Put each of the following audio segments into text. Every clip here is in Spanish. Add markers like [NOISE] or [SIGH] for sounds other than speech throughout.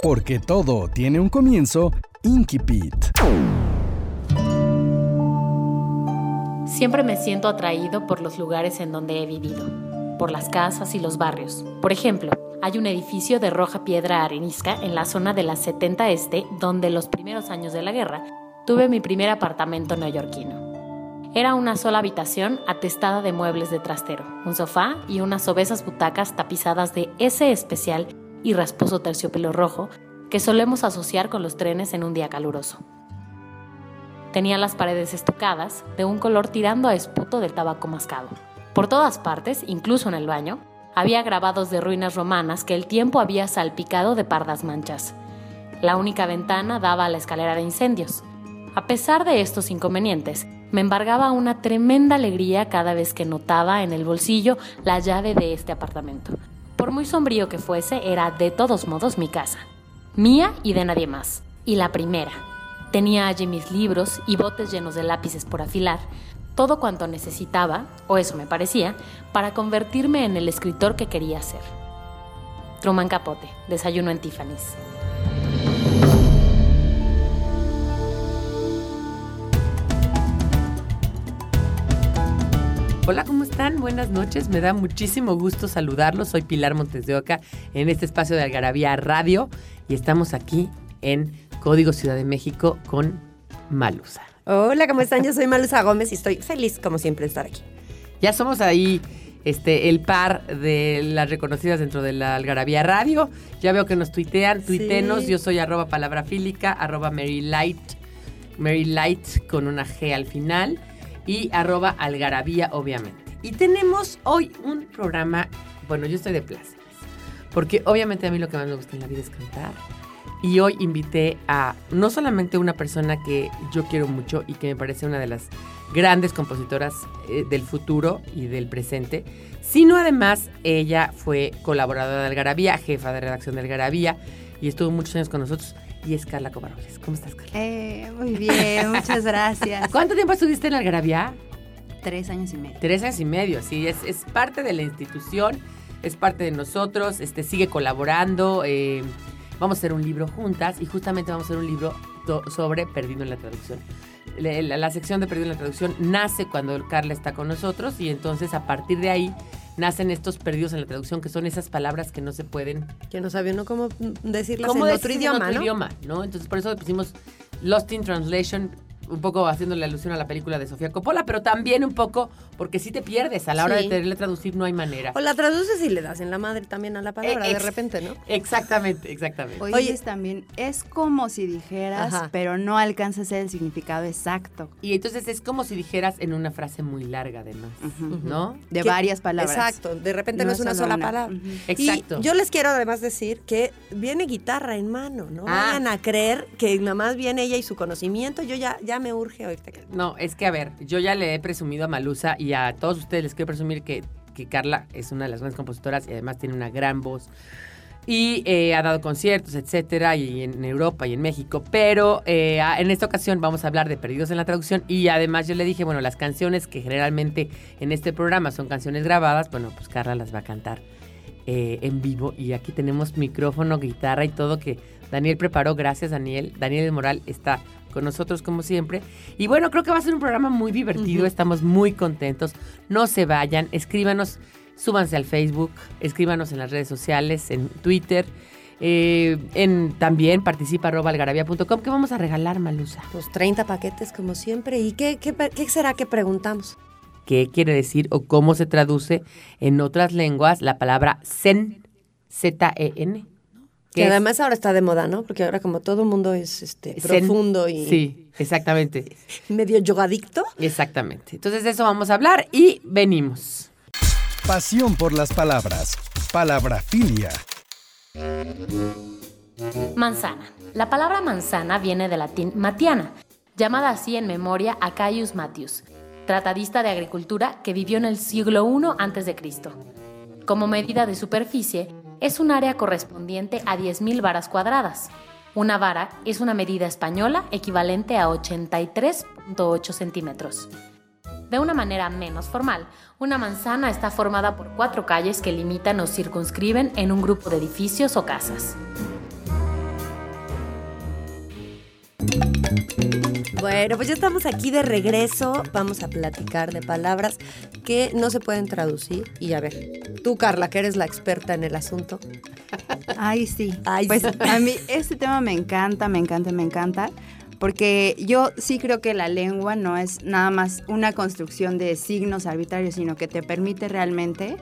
Porque todo tiene un comienzo, Inkipit. Siempre me siento atraído por los lugares en donde he vivido por las casas y los barrios. Por ejemplo, hay un edificio de roja piedra arenisca en la zona de la 70 Este, donde los primeros años de la guerra tuve mi primer apartamento neoyorquino. Era una sola habitación atestada de muebles de trastero, un sofá y unas obesas butacas tapizadas de ese especial y rasposo terciopelo rojo que solemos asociar con los trenes en un día caluroso. Tenía las paredes estucadas, de un color tirando a esputo del tabaco mascado. Por todas partes, incluso en el baño, había grabados de ruinas romanas que el tiempo había salpicado de pardas manchas. La única ventana daba a la escalera de incendios. A pesar de estos inconvenientes, me embargaba una tremenda alegría cada vez que notaba en el bolsillo la llave de este apartamento. Por muy sombrío que fuese, era de todos modos mi casa. Mía y de nadie más. Y la primera. Tenía allí mis libros y botes llenos de lápices por afilar, todo cuanto necesitaba, o eso me parecía, para convertirme en el escritor que quería ser. Truman Capote, Desayuno en Tiffany's. Hola, ¿cómo están? Buenas noches. Me da muchísimo gusto saludarlos. Soy Pilar Montes de Oca en este espacio de Algarabía Radio y estamos aquí en Código Ciudad de México con Malusa. Hola, ¿cómo están? Yo soy Malusa Gómez y estoy feliz, como siempre, de estar aquí. Ya somos ahí este, el par de las reconocidas dentro de la Algarabía Radio. Ya veo que nos tuitean, tuitenos. Yo soy arroba palabrafílica, arroba Light, Mary Light con una G al final y arroba algarabía, obviamente. Y tenemos hoy un programa, bueno, yo estoy de placer, porque obviamente a mí lo que más me gusta en la vida es cantar y hoy invité a no solamente una persona que yo quiero mucho y que me parece una de las grandes compositoras eh, del futuro y del presente, sino además ella fue colaboradora de Algarabía, jefa de redacción de Algarabía y estuvo muchos años con nosotros. Y es Carla Covarrubias. ¿Cómo estás, Carla? Eh, muy bien, muchas gracias. [LAUGHS] ¿Cuánto tiempo estuviste en Algarabía? Tres años y medio. Tres años y medio, sí. Es, es parte de la institución, es parte de nosotros, este, sigue colaborando. Eh, vamos a hacer un libro juntas y justamente vamos a hacer un libro sobre Perdido en la Traducción. La, sección de Perdido en la Traducción nace cuando Carla está con nosotros y entonces a partir de ahí nacen estos perdidos en la traducción, que son esas palabras que no se pueden... Que no sabían cómo decirlas en otro idioma, en idioma, ¿no? Entonces por eso pusimos Lost in Translation un poco haciéndole alusión a la película de Sofía Coppola, pero también un poco porque si te pierdes a la hora de tenerle traducir no hay manera. O la traduces y le das en la madre también a la palabra de repente, ¿no? Exactamente, exactamente. Oye, también es como si dijeras, pero no alcanza a ser el significado exacto. Y entonces es como si dijeras en una frase muy larga además, ¿no? De varias palabras. Exacto, de repente no, es una sola palabra. Exacto. Y yo les quiero además decir que viene guitarra en mano, no ah. vayan a creer que nada más viene ella y su conocimiento, yo ya ya me urge oírte. No, es que a ver, yo ya le he presumido a Malusa y a todos ustedes les quiero presumir que, que Carla es una de las grandes compositoras y además tiene una gran voz. Y eh, ha dado conciertos, etcétera, y en Europa y en México. Pero eh, en esta ocasión vamos a hablar de Perdidos en la Traducción. Y además yo le dije, bueno, las canciones que generalmente en este programa son canciones grabadas, bueno, pues Carla las va a cantar eh, en vivo. Y aquí tenemos micrófono, guitarra y todo que Daniel preparó. Gracias, Daniel. Daniel Moral está con nosotros como siempre. Y bueno, creo que va a ser un programa muy divertido, estamos muy contentos. No se vayan, escríbanos, súbanse al Facebook, escríbanos en las redes sociales, en Twitter. Eh, en, también participa algarabia.com. ¿Qué vamos a regalar, Malusa? Pues 30 paquetes como siempre. ¿Y qué, qué, qué será que preguntamos? ¿Qué quiere decir o cómo se traduce en otras lenguas la palabra zen, Z-E-N? Que además ahora está de moda, ¿no? Porque ahora como todo el mundo es este, profundo y... Sí, exactamente. [LAUGHS] medio yogadicto. Exactamente. Entonces de eso vamos a hablar y venimos. Pasión por las palabras. Palabrafilia. Manzana. La palabra manzana viene del latín matiana, llamada así en memoria a Caius Matius, tratadista de agricultura que vivió en el siglo I a.C. Como medida de superficie, es un área correspondiente a 10.000 varas cuadradas. Una vara es una medida española equivalente a 83.8 centímetros. De una manera menos formal, una manzana está formada por cuatro calles que limitan o circunscriben en un grupo de edificios o casas. Bueno, pues ya estamos aquí de regreso. Vamos a platicar de palabras que no se pueden traducir. Y a ver, tú, Carla, que eres la experta en el asunto. Ay, sí. pues a mí este tema me encanta, me encanta, me encanta. Porque yo sí creo que la lengua no es nada más una construcción de signos arbitrarios, sino que te permite realmente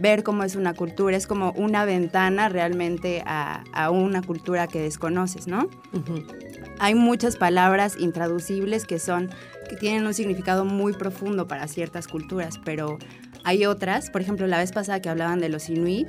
ver cómo es una cultura, es como una ventana realmente a, una cultura que desconoces, ¿no? Hay muchas palabras intraducibles que son, que tienen un significado muy profundo para ciertas culturas, pero hay otras, por ejemplo, la vez pasada que hablaban de los inuit,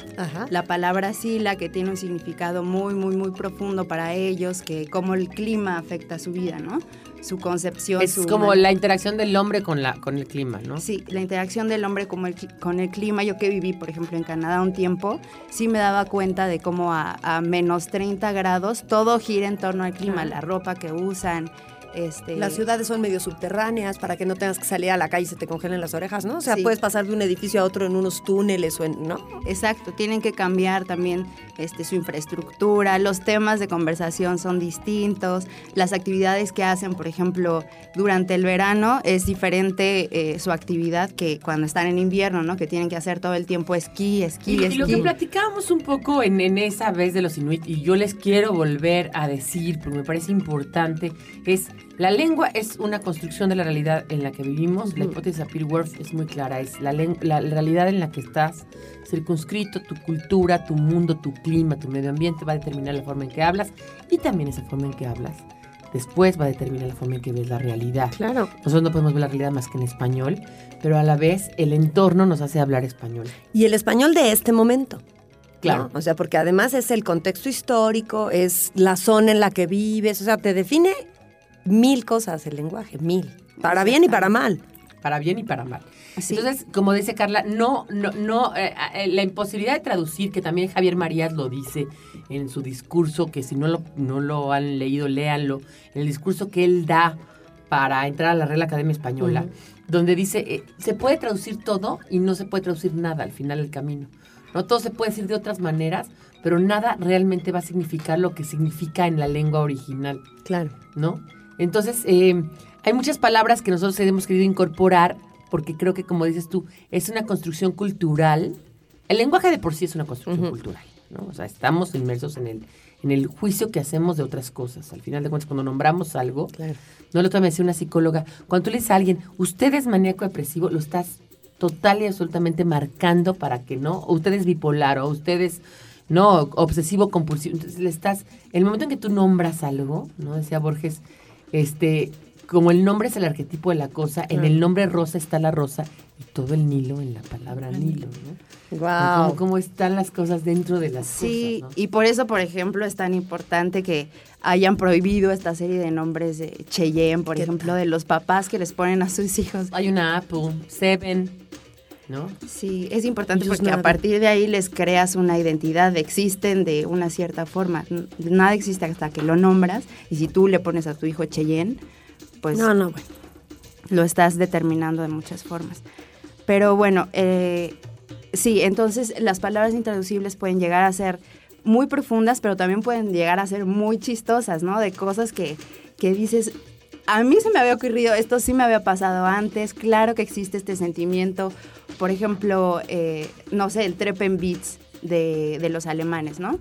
la palabra sila que tiene un significado muy, muy, muy profundo para ellos, que cómo el clima afecta su vida, ¿no? Su concepción. Es como la interacción del hombre con, la, con el clima, ¿no? Sí, la interacción del hombre con el, con el clima. Yo que viví, por ejemplo, en Canadá un tiempo, sí me daba cuenta de cómo a, a menos 30 grados todo gira en torno al clima, la ropa que usan, este, las ciudades son medio subterráneas para que no tengas que salir a la calle y se te congelen las orejas, ¿no? O sea, puedes pasar de un edificio a otro en unos túneles o en, ¿no? Exacto, tienen que cambiar también este, su infraestructura, los temas de conversación son distintos, las actividades que hacen, por ejemplo, durante el verano es diferente eh, su actividad que cuando están en invierno, ¿no? Que tienen que hacer todo el tiempo esquí, esquí, y, esquí. Y lo que platicábamos un poco en, en esa vez de los Inuit, y yo les quiero volver a decir, porque me parece importante, es la lengua es una construcción de la realidad en la que vivimos. La hipótesis de Sapir-Whorf es muy clara. Es la, la, realidad en la que estás circunscrito, tu cultura, tu mundo, tu clima, tu medio ambiente va a determinar la forma en que hablas y también esa forma en que hablas. Después va a determinar la forma en que ves la realidad. Claro. Nosotros no podemos ver la realidad más que en español, pero a la vez el entorno nos hace hablar español. Y el español de este momento. Claro. O sea, porque además es el contexto histórico, es la zona en la que vives, o sea, te define mil cosas el lenguaje, mil. Para bien y para mal. Para bien y para mal. Entonces, como dice Carla, no, no, no, eh, eh, la imposibilidad de traducir, que también Javier Marías lo dice en su discurso, que si no lo, no lo han leído, léanlo, en el discurso que él da para entrar a la Real Academia Española, donde dice, eh, se puede traducir todo y no se puede traducir nada al final del camino. No todo se puede decir de otras maneras, pero nada realmente va a significar lo que significa en la lengua original. Claro. ¿No? Entonces, eh, hay muchas palabras que nosotros hemos querido incorporar porque creo que, como dices tú, es una construcción cultural. El lenguaje de por sí es una construcción cultural, ¿no? O sea, estamos inmersos en el, en el juicio que hacemos de otras cosas. Al final de cuentas, cuando nombramos algo, no lo otra me decía una psicóloga, cuando tú le dices a alguien, usted es maníaco depresivo, lo estás total y absolutamente marcando para que no, o usted es bipolar, o usted es no obsesivo compulsivo. Entonces le estás, el momento en que tú nombras algo, ¿no? Decía Borges, este, como el nombre es el arquetipo de la cosa, en el nombre rosa está la rosa y todo el Nilo en la palabra Nilo, ¿no? Wow. Como, están las cosas dentro de las sí, cosas. Sí, y por eso, por ejemplo, es tan importante que hayan prohibido esta serie de nombres de Cheyenne, por ejemplo, de los papás que les ponen a sus hijos. Hay una Apple, Seven. ¿No? Sí, es importante porque a partir de ahí les creas una identidad, existen de una cierta forma. Nada existe hasta que lo nombras y si tú le pones a tu hijo Cheyenne, pues no, no, lo estás determinando de muchas formas. Pero bueno, eh, sí, entonces las palabras intraducibles pueden llegar a ser muy profundas, pero también pueden llegar a ser muy chistosas, ¿no? De cosas que, que dices, a mí se me había ocurrido, esto sí me había pasado antes, claro que existe este sentimiento, por ejemplo, eh, no sé, el Treppenwitz de, de los alemanes, ¿no?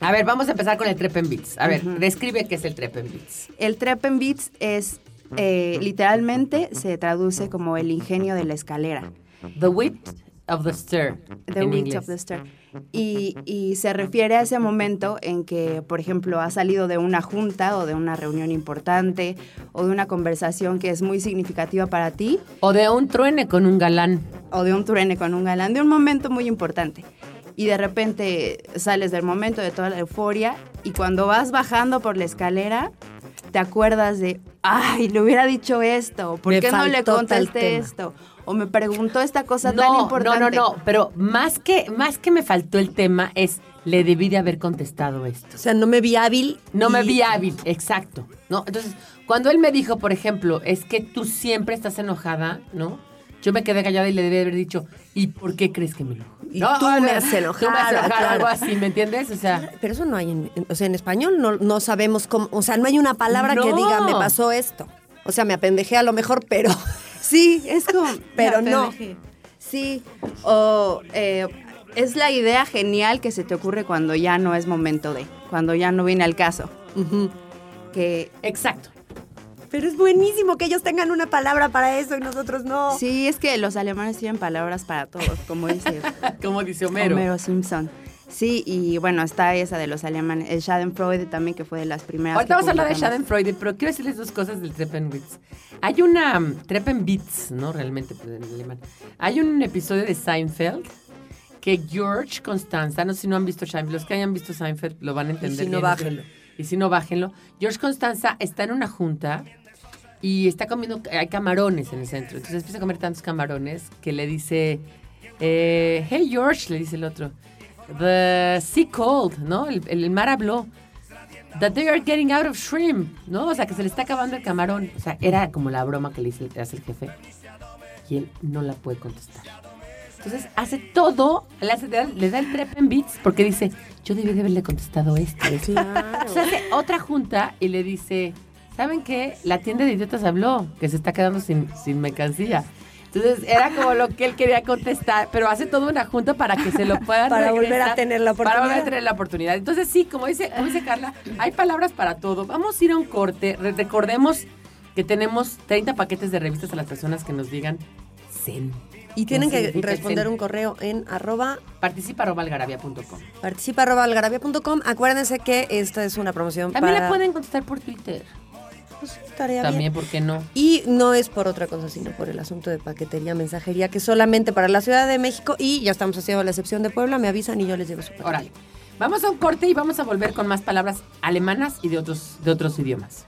A ver, vamos a empezar con el Treppenwitz. A ver, describe qué es el Treppenwitz. El Treppenwitz es, eh, literalmente, se traduce como el ingenio de la escalera. The wit of the stair. The wit of the stair. Y, se refiere a ese momento en que, por ejemplo, has salido de una junta o de una reunión importante o de una conversación que es muy significativa para ti. O de un truene con un galán. O de un truene con un galán, de un momento muy importante. y de repente sales del momento de toda la euforia y cuando vas bajando por la escalera te acuerdas de, ay, le hubiera dicho esto, ¿por qué no le contesté esto? O me preguntó esta cosa tan importante. No, no, no, pero más que, más que me faltó el tema es, le debí de haber contestado esto. O sea, no me vi hábil. No me vi hábil, exacto. ¿no? Entonces, cuando él me dijo, por ejemplo, es que tú siempre estás enojada, ¿no? Yo me quedé callada y le debí haber dicho, ¿y por qué crees que me enojo? Y no, tú me has enojado. [LAUGHS] Tú me has enojado, algo así, ¿me entiendes? O sea, pero eso no hay en, o sea, en español no, no sabemos cómo, o sea, no hay una palabra que diga, me pasó esto. O sea, me apendejé a lo mejor, pero sí, es como, [LAUGHS] pero no. Sí, o eh, es la idea genial que se te ocurre cuando ya no es momento de, cuando ya no viene al caso. Que exacto. Pero es buenísimo que ellos tengan una palabra para eso y nosotros no. Sí, es que los alemanes tienen palabras para todos, como dice, [LAUGHS] como dice Homero. Homero Simpson. Sí, y bueno, está esa de los alemanes, el Schadenfreude también, que fue de las primeras. Ahorita vamos a hablar de Schadenfreude, pero quiero decirles dos cosas del Treppenwitz. Hay una, um, Treppenwitz, ¿no? Realmente, pues, en alemán. Hay un episodio de Seinfeld que George Constanza, no sé si no han visto Seinfeld, los que hayan visto Seinfeld lo van a entender. Y si no, bájenlo. Y si no, bájenlo. George Constanza está en una junta y está comiendo, hay camarones en el centro. Entonces empieza a comer tantos camarones que le dice, eh, hey George, le dice el otro, the sea cold, ¿no? El, mar habló. That they are getting out of shrimp, ¿no? O sea, que se le está acabando el camarón. O sea, era como la broma que le dice, hace el jefe. Y él no la puede contestar. Entonces hace todo, le, hace, le da el trep en beats porque dice, yo debí de haberle contestado esto. Claro. Hace otra junta y le dice, ¿saben qué? La tienda de idiotas habló, que se está quedando sin, sin mercancía. Entonces era como lo que él quería contestar, pero hace toda una junta para que se lo [LAUGHS] puedan Para volver a tener la oportunidad. Para volver a tener la oportunidad. Entonces sí, como dice, como dice Carla, hay palabras para todo. Vamos a ir a un corte. recordemos que tenemos 30 paquetes de revistas a las personas que nos digan zen. Y tienen que responder un correo en arroba... Participa arroba Participa arroba Acuérdense que esta es una promoción También la pueden contestar por Twitter. Pues estaría También, ¿por qué no? Y no es por otra cosa, sino por el asunto de paquetería, mensajería, que solamente para la Ciudad de México y ya estamos haciendo la excepción de Puebla, me avisan y yo les llevo su paquete. Órale. Vamos a un corte y vamos a volver con más palabras alemanas y de otros, de otros idiomas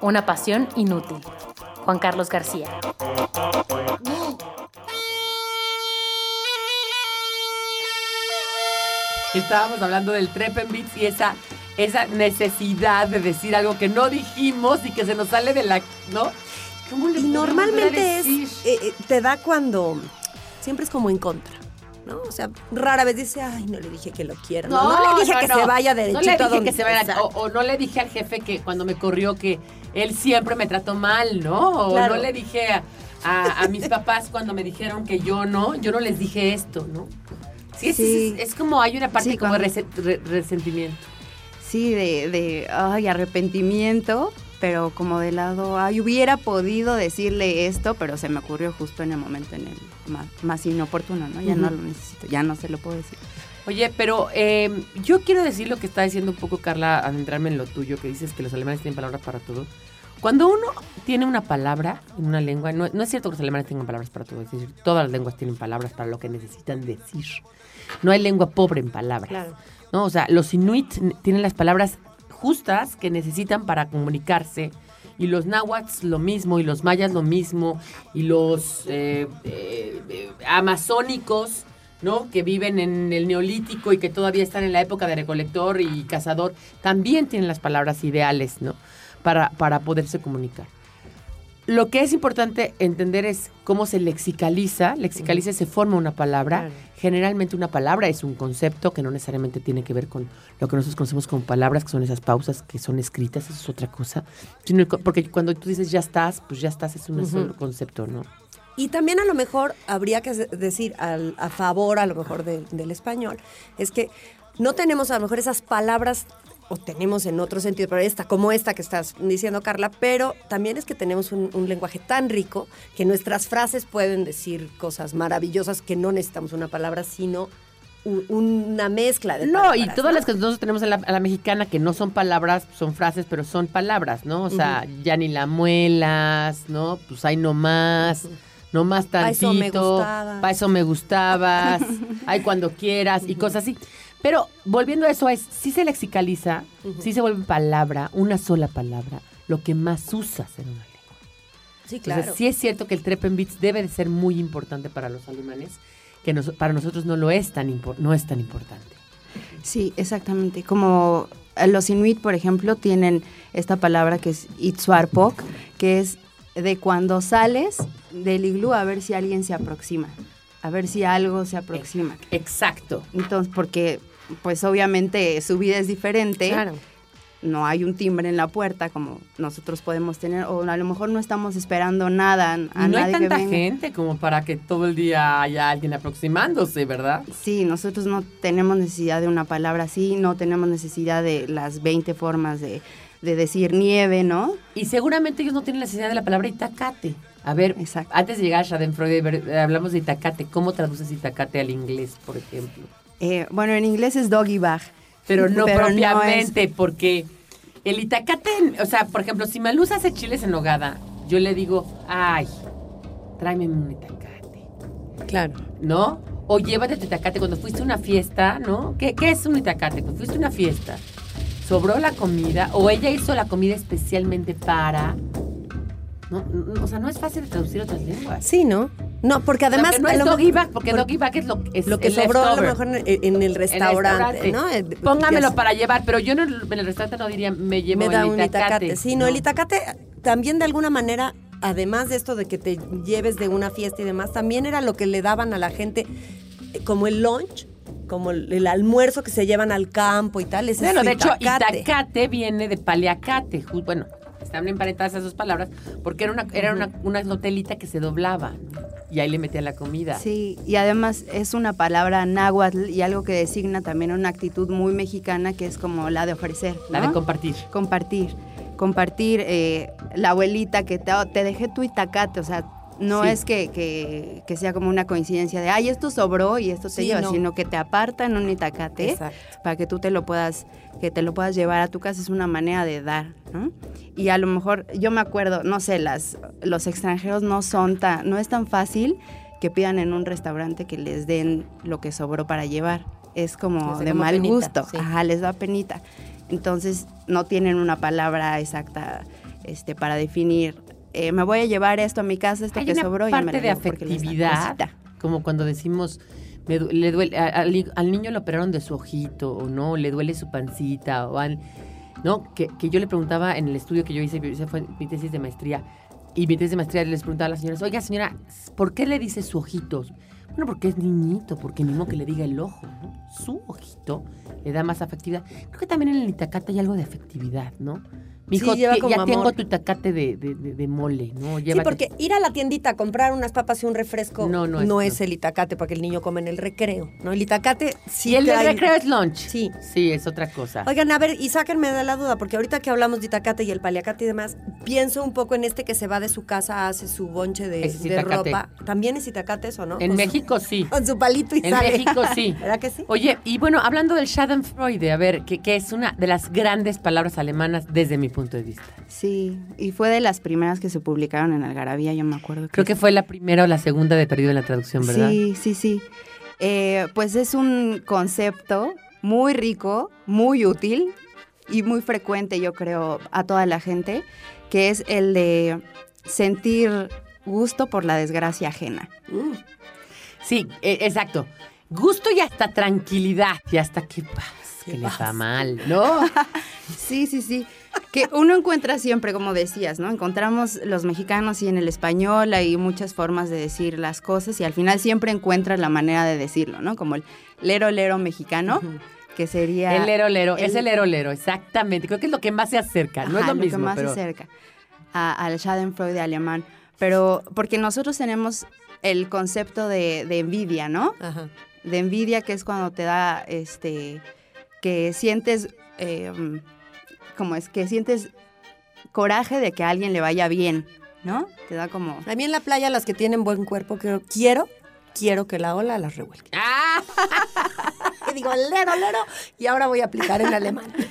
una pasión inútil. Juan Carlos García. Estábamos hablando del Treppenwitz y esa, esa necesidad de decir algo que no dijimos y que se nos sale de la... ¿No? y normalmente es, eh, eh, te da cuando siempre es como en contra. ¿No? O sea, rara vez dice, ay, no le dije que lo quiero. No, no, le dije que se vaya derechito no le dije que se vaya, o, no le dije al jefe que cuando me corrió que él siempre me trató mal, ¿no? O no le dije a, mis [LAUGHS] papás cuando me dijeron que yo no, yo no les dije esto, ¿no? Sí, Es, como hay una parte como de resentimiento. Sí, de, de ay, arrepentimiento, pero como de lado, ay, hubiera podido decirle esto, pero se me ocurrió justo en el momento en el más, inoportuno, ¿no? Ya no lo necesito, ya no se lo puedo decir. Oye, pero em, yo quiero decir lo que está diciendo un poco Carla, adentrarme en lo tuyo, que dices que los alemanes tienen palabras para todo. Cuando uno tiene una palabra en una lengua, no, no, es cierto que los alemanes tengan palabras para todo, es decir, todas las lenguas tienen palabras para lo que necesitan decir. No hay lengua pobre en palabras. Claro. ¿no? O sea, los inuit tienen las palabras justas que necesitan para comunicarse. Y los náhuatl lo mismo, y los mayas lo mismo, y los eh, eh, eh, amazónicos, ¿no? Que viven en el neolítico y que todavía están en la época de recolector y cazador, también tienen las palabras ideales, ¿no? Para, para poderse comunicar. Lo que es importante entender es cómo se lexicaliza. Lexicaliza se forma una palabra. Generalmente una palabra es un concepto que no necesariamente tiene que ver con lo que nosotros conocemos como palabras, que son esas pausas que son escritas, eso es otra cosa. Porque cuando tú dices ya estás, pues ya estás, es un solo concepto, ¿no? Y también a lo mejor habría que decir a favor, a lo mejor del español, es que no tenemos a lo mejor esas palabras o tenemos en otro sentido, pero esta, como esta que estás diciendo, Carla, pero también es que tenemos un, lenguaje tan rico que nuestras frases pueden decir cosas maravillosas que no necesitamos una palabra, sino una mezcla de No, y todas las que nosotros tenemos a la, mexicana que no son palabras, son frases, pero son palabras, ¿no? O sea, ya ni la muelas, ¿no? Pues hay no más. No más tantito. Para eso me gustabas. [LAUGHS] Para eso me gustabas. hay cuando quieras y cosas así. Pero volviendo a eso, es si se lexicaliza, si se vuelve palabra, una sola palabra, lo que más usas en una lengua. Sí, claro. sí es cierto que el Treppenwitz debe de ser muy importante para los alemanes, que para nosotros no lo es tan, no es tan importante. Sí, exactamente. Como eh, los inuit, por ejemplo, tienen esta palabra que es itzuarpok, que es de cuando sales del iglú a ver si alguien se aproxima, a ver si algo se aproxima. Exacto. Entonces, porque pues obviamente su vida es diferente. Claro. No hay un timbre en la puerta como nosotros podemos tener, o a lo mejor no estamos esperando nada. A no hay tanta gente como para que todo el día haya alguien aproximándose, ¿verdad? Sí, nosotros no tenemos necesidad de una palabra así, no tenemos necesidad de las 20 formas de, decir nieve, ¿no? Y seguramente ellos no tienen necesidad de la palabra itacate. A ver, antes de llegar a Schadenfreude, hablamos de itacate. ¿Cómo traduces itacate al inglés, por ejemplo? Eh, bueno, en inglés es doggy bag. Pero no propiamente, porque el itacate, o sea, por ejemplo, si Maluz hace chiles en nogada, yo le digo, ay, tráeme un itacate. Claro. ¿No? O llévate tu itacate cuando fuiste a una fiesta, ¿no? ¿Qué, qué es un itacate? Cuando fuiste a una fiesta, sobró la comida, o ella hizo la comida especialmente para no, o sea, no es fácil de traducir otras lenguas. Sí, ¿no? No, porque además... no es doggy bag, porque doggy bag es lo, es lo que sobró a lo mejor en, el restaurante, ¿no? Eh, Póngamelo para llevar, pero yo en el, restaurante no diría, me llevo me el itacate. Sí, no, el itacate también de alguna manera, además de esto de que te lleves de una fiesta y demás, también era lo que le daban a la gente eh, como el lunch, como el, almuerzo que se llevan al campo y tal. Ese bueno, de hecho, itacate viene de paliacate. Bueno, están emparentadas esas dos palabras, porque era una, era una, una notelita que se doblaba y ahí le metía la comida. Sí, y además es una palabra náhuatl y algo que designa también una actitud muy mexicana que es como la de ofrecer. La de compartir. Compartir. Compartir eh, la abuelita que te, te dejé tu itacate, o sea, no es que, que, sea como una coincidencia de, ay, esto sobró y esto te lleva, sino que te apartan un itacate para que tú te lo puedas, que te lo puedas llevar a tu casa. Es una manera de dar, ¿no? Y a lo mejor, yo me acuerdo, no sé, las, los extranjeros no son tan, no es tan fácil que pidan en un restaurante que les den lo que sobró para llevar. Es como de mal gusto. Ajá, les da penita. Entonces no tienen una palabra exacta este, para definir eh, me voy a llevar esto a mi casa, esto que sobró. y me de afectividad, como cuando decimos, le duele, al, niño le operaron de su ojito, o no, le duele su pancita, o ¿no? Que, yo le preguntaba en el estudio que yo hice, esa fue mi tesis de maestría, y mi tesis de maestría les preguntaba a las señoras, oiga señora, ¿por qué le dice su ojito? Bueno, porque es niñito, porque modo que le diga el ojo, ¿no? Su ojito le da más afectividad. Creo que también en el Itacata hay algo de afectividad, ¿no? Mi hijo, ya tengo tu tacate de, de, mole, ¿no? Sí, porque ir a la tiendita a comprar unas papas y un refresco no, no, es, el itacate porque el niño come en el recreo, ¿no? El itacate sí. Y el recreo es lunch. Sí. Sí, es otra cosa. Oigan, a ver, y sáquenme de la duda, porque ahorita que hablamos de itacate y el paliacate y demás, pienso un poco en este que se va de su casa, hace su bonche de, ropa. ¿También es itacate eso, no? En México sí. [LAUGHS] Con su palito y En México sí. [LAUGHS] ¿Verdad que sí? Oye, y bueno, hablando del Schadenfreude, a ver, que, que es una de las grandes palabras alemanas desde mi punto de vista. Sí, y fue de las primeras que se publicaron en Algarabía, yo me acuerdo. Creo que fue la primera o la segunda de Perdido en la Traducción, ¿verdad? Sí, sí, sí. Eh, pues es un concepto muy rico, muy útil y muy frecuente, yo creo, a toda la gente, que es el de sentir gusto por la desgracia ajena. Mm. Sí, e, exacto. Gusto y hasta tranquilidad y hasta que paz, que le va mal, ¿no? [LAUGHS] sí, sí, sí que uno encuentra siempre, como decías, ¿no? Encontramos los mexicanos y en el español hay muchas formas de decir las cosas y al final siempre encuentras la manera de decirlo, ¿no? Como el lero lero mexicano. Que sería. El lero lero, es el lero lero, exactamente. Creo que es lo que más se acerca, no es lo, mismo. que más se acerca al Schadenfreude alemán. Pero porque nosotros tenemos el concepto de, envidia, ¿no? Ajá. De envidia, que es cuando te da este que sientes, eh, como es que sientes coraje de que a alguien le vaya bien, ¿no? Te da como... A mí en la playa las que tienen buen cuerpo quiero, quiero, quiero que la ola las revuelque. ¡Ah! [LAUGHS] Y digo, lero, lero, y ahora voy a aplicar en alemán. [LAUGHS]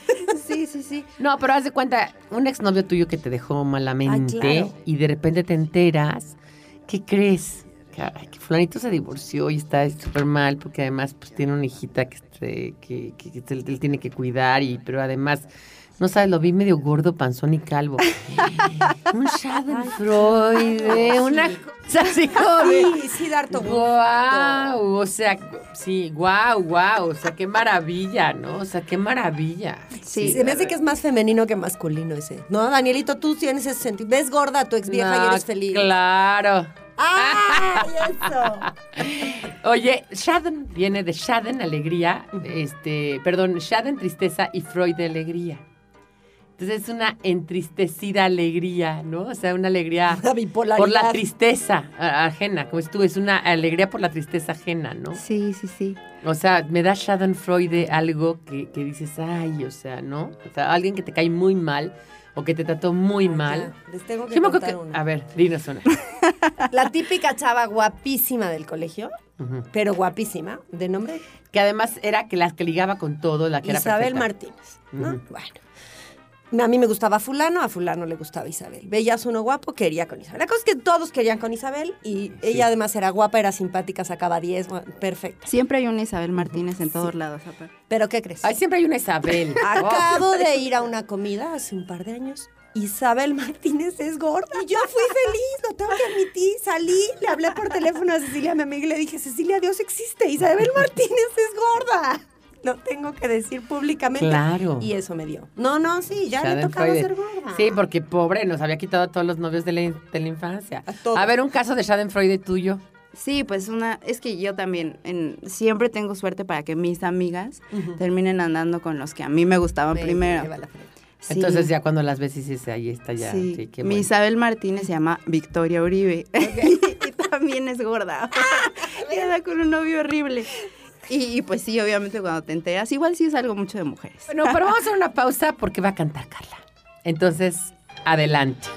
Sí, sí, sí. No, pero haz de cuenta, un exnovio tuyo que te dejó malamente claro. y de repente te enteras, ¿qué crees? Que, fulanito se divorció y está súper mal porque además pues tiene una hijita que, este, que, que, que él, él tiene que cuidar y pero además no sabes, lo vi medio gordo, panzón y calvo. [LAUGHS] un Schadenfreude, una cosa así como de- Sí, sí, da harto gusto. Guau, o sea, sí, guau, guau, o sea, qué maravilla, ¿no? O sea, qué maravilla. Sí. Se me hace que es más femenino que masculino ese. No, Danielito, tú tienes ese sentido. Ves gorda a tu ex vieja y eres feliz. Claro. ¡Ay, [LAUGHS] eso! Oye, Schaden viene de Schaden, alegría, este, perdón, Schaden, tristeza y Freud, alegría. Entonces es una entristecida alegría, ¿no? O sea, una alegría [LAUGHS] bipolaridad. por la tristeza a- ajena, como tú, es una alegría por la tristeza ajena, ¿no? Sí, sí, sí. O sea, me da Schadenfreude algo que, que dices, ay, o sea, ¿no? O sea, alguien que te cae muy mal o que te trató muy mal. Ya, Les tengo que Yo contar que- una. A ver, dinos una. [LAUGHS] La típica chava guapísima del colegio, pero guapísima, de nombre Que además era que las que ligaba con todo, la que era Isabel. Martínez. ¿no? Bueno. A mí me gustaba fulano, a fulano le gustaba Isabel. Veías uno guapo, quería con Isabel. La cosa es que todos querían con Isabel y ella además era guapa, era simpática, sacaba 10, bueno, perfecta. Siempre hay una Isabel Martínez en todos lados. aparte. Pero ¿qué crees? Ay, siempre hay una Isabel. [LAUGHS] Acabo de ir a una comida hace un par de años. Isabel Martínez es gorda. Y yo fui feliz, lo tengo que admitir. Salí, le hablé por teléfono a Cecilia, mi amiga, y le dije, Cecilia, Dios existe. Isabel Martínez es gorda. Lo tengo que decir públicamente. Claro. Y eso me dio. No, no, sí, ya le tocaba ser gorda. Sí, porque pobre, nos había quitado a todos los novios de la, de la infancia. A todos. A ver, un caso de Schadenfreude tuyo. Sí, pues una, es que yo también en- siempre tengo suerte para que mis amigas terminen andando con los que a mí me gustaban Me primero. la. Sí. Entonces ya cuando las ves y dices, ahí está ya. Sí, Sí, qué mi bueno. Isabel Martínez se llama Victoria Uribe [LAUGHS] y también es gorda. [LAUGHS] [LAUGHS] y anda con un novio horrible. Y, y pues sí, obviamente cuando te enteras, igual sí es algo mucho de mujeres. Bueno, pero vamos a hacer una pausa porque va a cantar Carla. Entonces, adelante.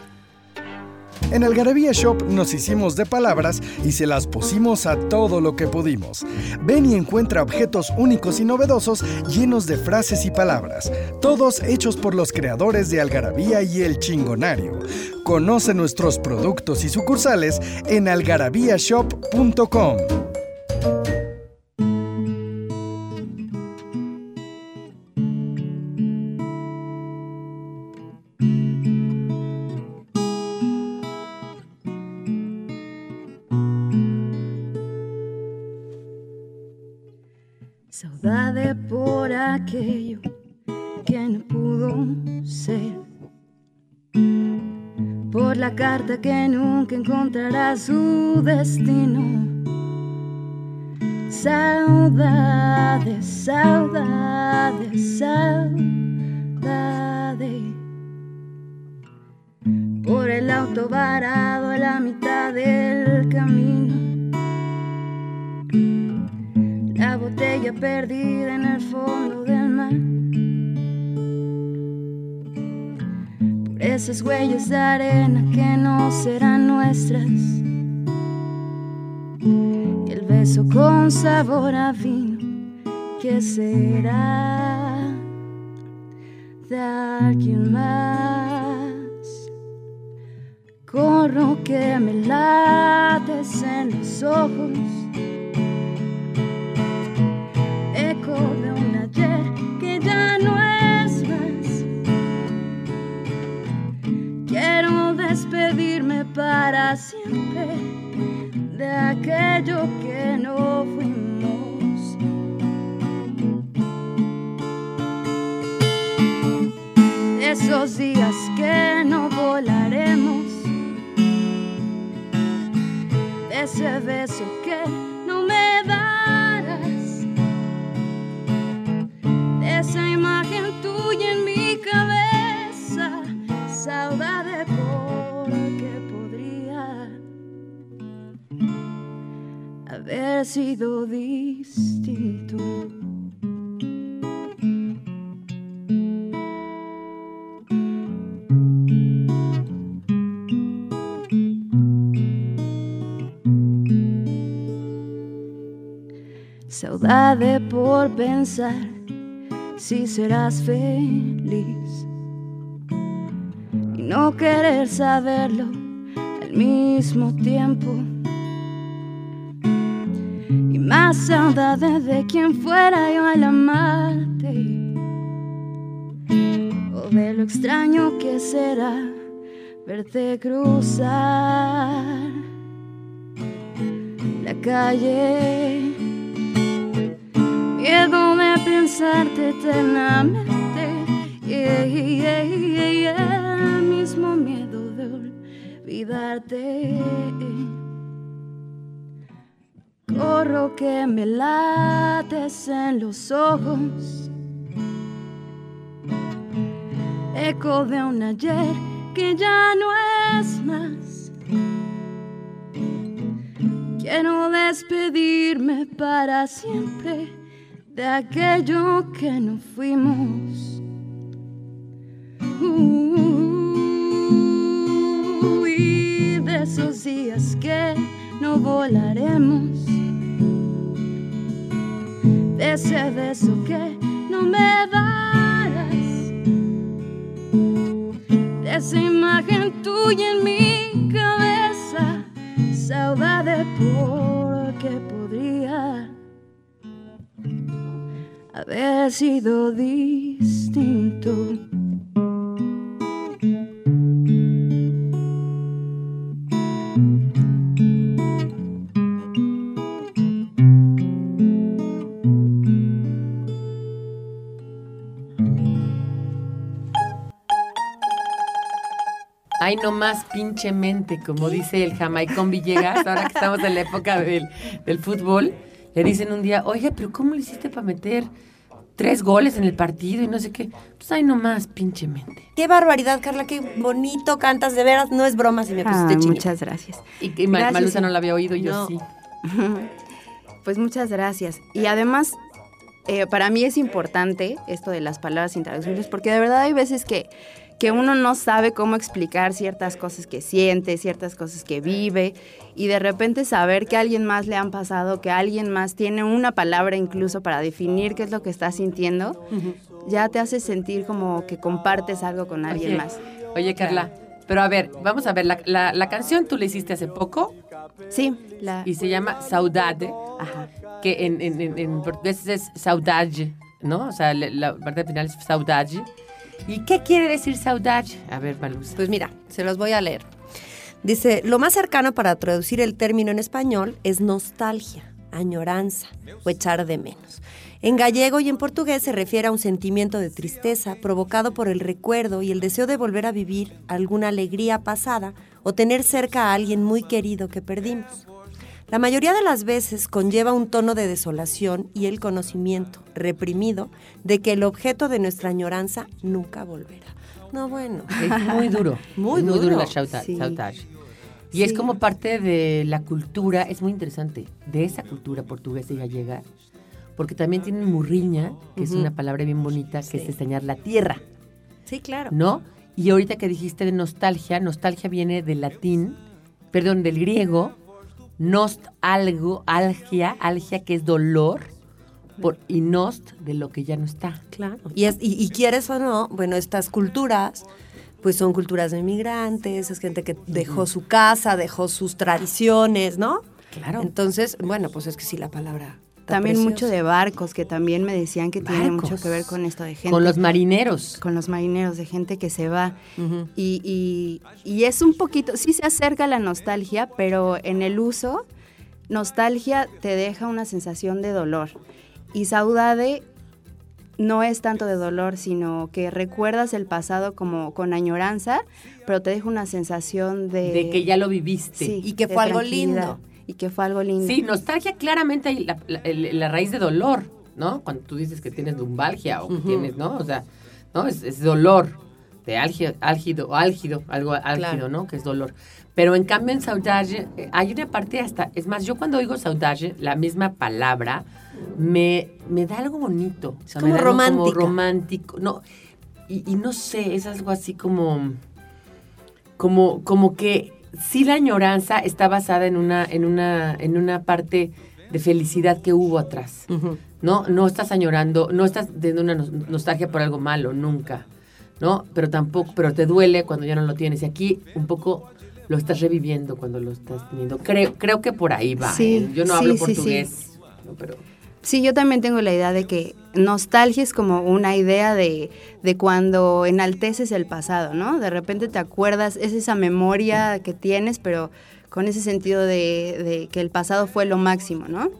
En Algarabía Shop nos hicimos de palabras y se las pusimos a todo lo que pudimos. Ven y encuentra objetos únicos y novedosos llenos de frases y palabras, todos hechos por los creadores de Algarabía y El Chingonario. Conoce nuestros productos y sucursales en algarabíashop.com. Saudade por aquello que no pudo ser. Por la carta que nunca encontrará su destino. Saudade, saudade, saudade. Por el auto varado a la mitad del camino. La botella perdida en el fondo del mar. Por esas huellas de arena que no serán nuestras. Y el beso con sabor a vino que será de alguien más. Corro que me lates en los ojos para siempre de aquello que no fuimos. Esos días que no volaremos, ese beso que no me darás esa imagen tuya en mi cabeza, saudade haber sido distinto. Saudade por pensar si serás feliz y no querer saberlo al mismo tiempo y más saudade de quien fuera yo al amarte o de lo extraño que será verte cruzar la calle. Miedo de pensarte eternamente. Yeah, yeah, yeah, Mismo miedo de olvidarte. Corro que me lates en los ojos. Eco de un ayer que ya no es más. Quiero despedirme para siempre de aquello que no fuimos. y de esos días que no volaremos. De ese beso que no me darás. De esa imagen tuya en mi cabeza. Saudade porque podría haber sido distinto. Ay, no más pinche mente, como dice el Jamaicón Villegas, ahora que estamos en la época del, del fútbol, le dicen un día, oiga, pero ¿cómo le hiciste para meter tres goles en el partido y no sé qué? Pues ay, no más pinche mente. Qué barbaridad, Carla, qué bonito cantas, de veras, no es broma si me Ah, pusiste chino. muchas gracias. Y, y Gracias, Malusa no la había oído y yo No. sí. [LAUGHS] Pues muchas gracias. Y además, eh, para mí es importante esto de las palabras intraducibles, porque de verdad hay veces que, que uno no sabe cómo explicar ciertas cosas que siente, ciertas cosas que vive, y de repente saber que a alguien más le han pasado, que alguien más tiene una palabra incluso para definir qué es lo que está sintiendo, ya te hace sentir como que compartes algo con alguien Oye, más. Oye, Carla, pero a ver, vamos a ver, la, la- la canción tú la hiciste hace poco Sí, la... y se llama Saudade, Ajá. que en, en- en- en portugués es saudade, ¿no? O sea, la parte final es saudade. ¿Y qué quiere decir saudade? A ver, Malusa. Pues mira, se los voy a leer. Dice, lo más cercano para traducir el término en español es nostalgia, añoranza o echar de menos. En gallego y en portugués se refiere a un sentimiento de tristeza provocado por el recuerdo y el deseo de volver a vivir alguna alegría pasada o tener cerca a alguien muy querido que perdimos. La mayoría de las veces conlleva un tono de desolación y el conocimiento, reprimido, de que el objeto de nuestra añoranza nunca volverá. No, bueno. [LAUGHS] Es muy duro. Muy es muy duro duro, la sí. Y es como parte de la cultura, es muy interesante, de esa cultura portuguesa y gallega, porque también tienen murriña, que es una palabra bien bonita, que Sí. es extrañar la tierra, Sí, claro. ¿no? Y ahorita que dijiste de nostalgia, nostalgia viene del latín, perdón, del griego, nost algo, algia, algia que es dolor, por, y nost de lo que ya no está. Claro. Y, es, y, y quieres o no, bueno, estas culturas, pues son culturas de migrantes, es gente que dejó su casa, dejó sus tradiciones, ¿no? Claro. Entonces, bueno, pues es que sí, la palabra. También mucho de barcos, que también me decían que tiene mucho que ver con esto de gente. Con los marineros. con los marineros, de gente que se va. Y, y- y es un poquito, sí se acerca la nostalgia, pero en el uso, nostalgia te deja una sensación de dolor. Y saudade no es tanto de dolor, sino que recuerdas el pasado como con añoranza, pero te deja una sensación de... de que ya lo viviste. Sí, Y que fue algo lindo. Y que fue algo lindo. Sí, nostalgia claramente hay la, la- el- la raíz de dolor, ¿no? Cuando tú dices que tienes lumbalgia o que tienes, ¿no? O sea, ¿no? Es, es dolor, de álgido, álgido, álgido, algo álgido, Claro. ¿no? Que es dolor. Pero en cambio en saudade hay una parte hasta, es más, yo cuando oigo saudade, la misma palabra, me, me da algo bonito. O sea, como me da algo Como romántico, no. Y, y no sé, es algo así como, como, como que sí la añoranza está basada en una, en una, en una parte de felicidad que hubo atrás. ¿No? No estás añorando, no estás teniendo una nos- nostalgia por algo malo, nunca. ¿No? Pero tampoco, pero te duele cuando ya no lo tienes. Y aquí un poco lo estás reviviendo cuando lo estás teniendo. Creo, creo que por ahí va. Sí, ¿eh? Yo no sí, hablo sí, sí. portugués, ¿no? pero Sí, yo también tengo la idea de que nostalgia es como una idea de, de cuando enalteces el pasado, ¿no? De repente te acuerdas, es esa memoria que tienes, pero con ese sentido de, de que el pasado fue lo máximo, ¿no?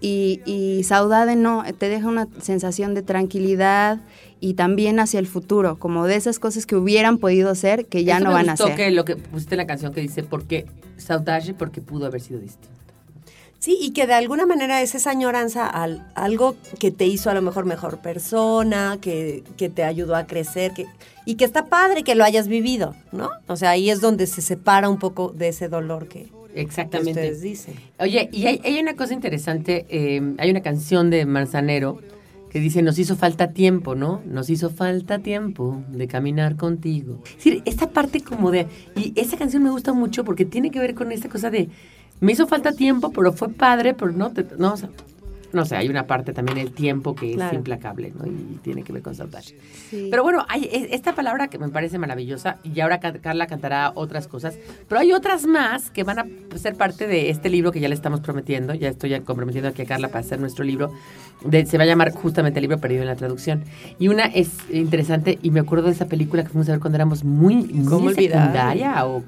Y, y saudade no, te deja una sensación de tranquilidad y también hacia el futuro, como de esas cosas que hubieran podido ser que ya Eso no me van a ser. que lo que pusiste en la canción que dice, porque saudade, porque pudo haber sido distinto. Sí, y que de alguna manera es esa añoranza al algo que te hizo a lo mejor mejor persona, que, que te ayudó a crecer, que, y que está padre que lo hayas vivido, ¿no? O sea, ahí es donde se separa un poco de ese dolor que, Exactamente. ustedes dicen. Oye, y hay, hay una cosa interesante, eh, hay una canción de Manzanero que dice, nos hizo falta tiempo, ¿no? Nos hizo falta tiempo de caminar contigo. Es decir, esta parte como de, y esa canción me gusta mucho porque tiene que ver con esta cosa de, me hizo falta tiempo, pero fue padre, pero no, te- no, o sea, no sé, hay una parte también el tiempo que Claro. es implacable, ¿no? Y tiene que ver con saudade. Sí. Pero bueno, hay e- esta palabra que me parece maravillosa y ahora Ca- Carla cantará otras cosas, pero hay otras más que van a ser parte de este libro que ya le estamos prometiendo, ya estoy comprometiendo aquí a Carla para hacer nuestro libro, de- se va a llamar justamente el libro perdido en la traducción. Y una es interesante y me acuerdo de esa película que fuimos a ver cuando éramos muy, muy ¿Cómo secundaria o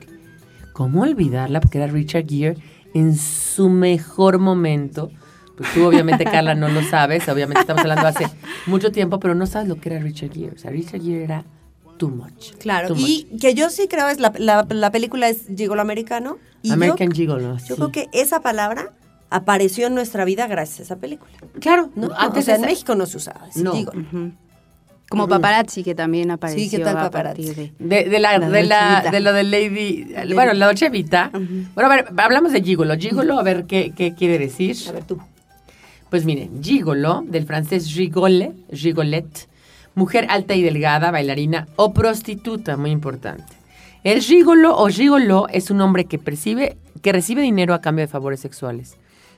cómo olvidarla porque era Richard Gere en su mejor momento. Pues tú obviamente, Carla, no lo sabes. Obviamente estamos hablando hace mucho tiempo, pero no sabes lo que era Richard Gere. O sea, Richard Gere era too much. Claro, too y que yo sí creo es la, la, la película es Gigolo Americano. Y much. American yo, Gigolo. yo sí. creo que esa palabra apareció en nuestra vida gracias a esa película. Claro, ¿no? antes o sea, en México no se usaba. No. Gigolo. Ujú. Como paparazzi, que también apareció ¿qué tal paparazzi? de... De, de la, La de, la, de lo de Lady. Bueno, la Dolce Vita. Bueno, a ver, hablamos de Gigolo. Gigolo, a ver qué, qué quiere decir. A ver tú. Pues miren, gigolo, del francés rigole, rigolette, mujer alta y delgada, bailarina o prostituta, muy importante. El gigolo o gigolo es un hombre que percibe, que recibe dinero a cambio de favores sexuales.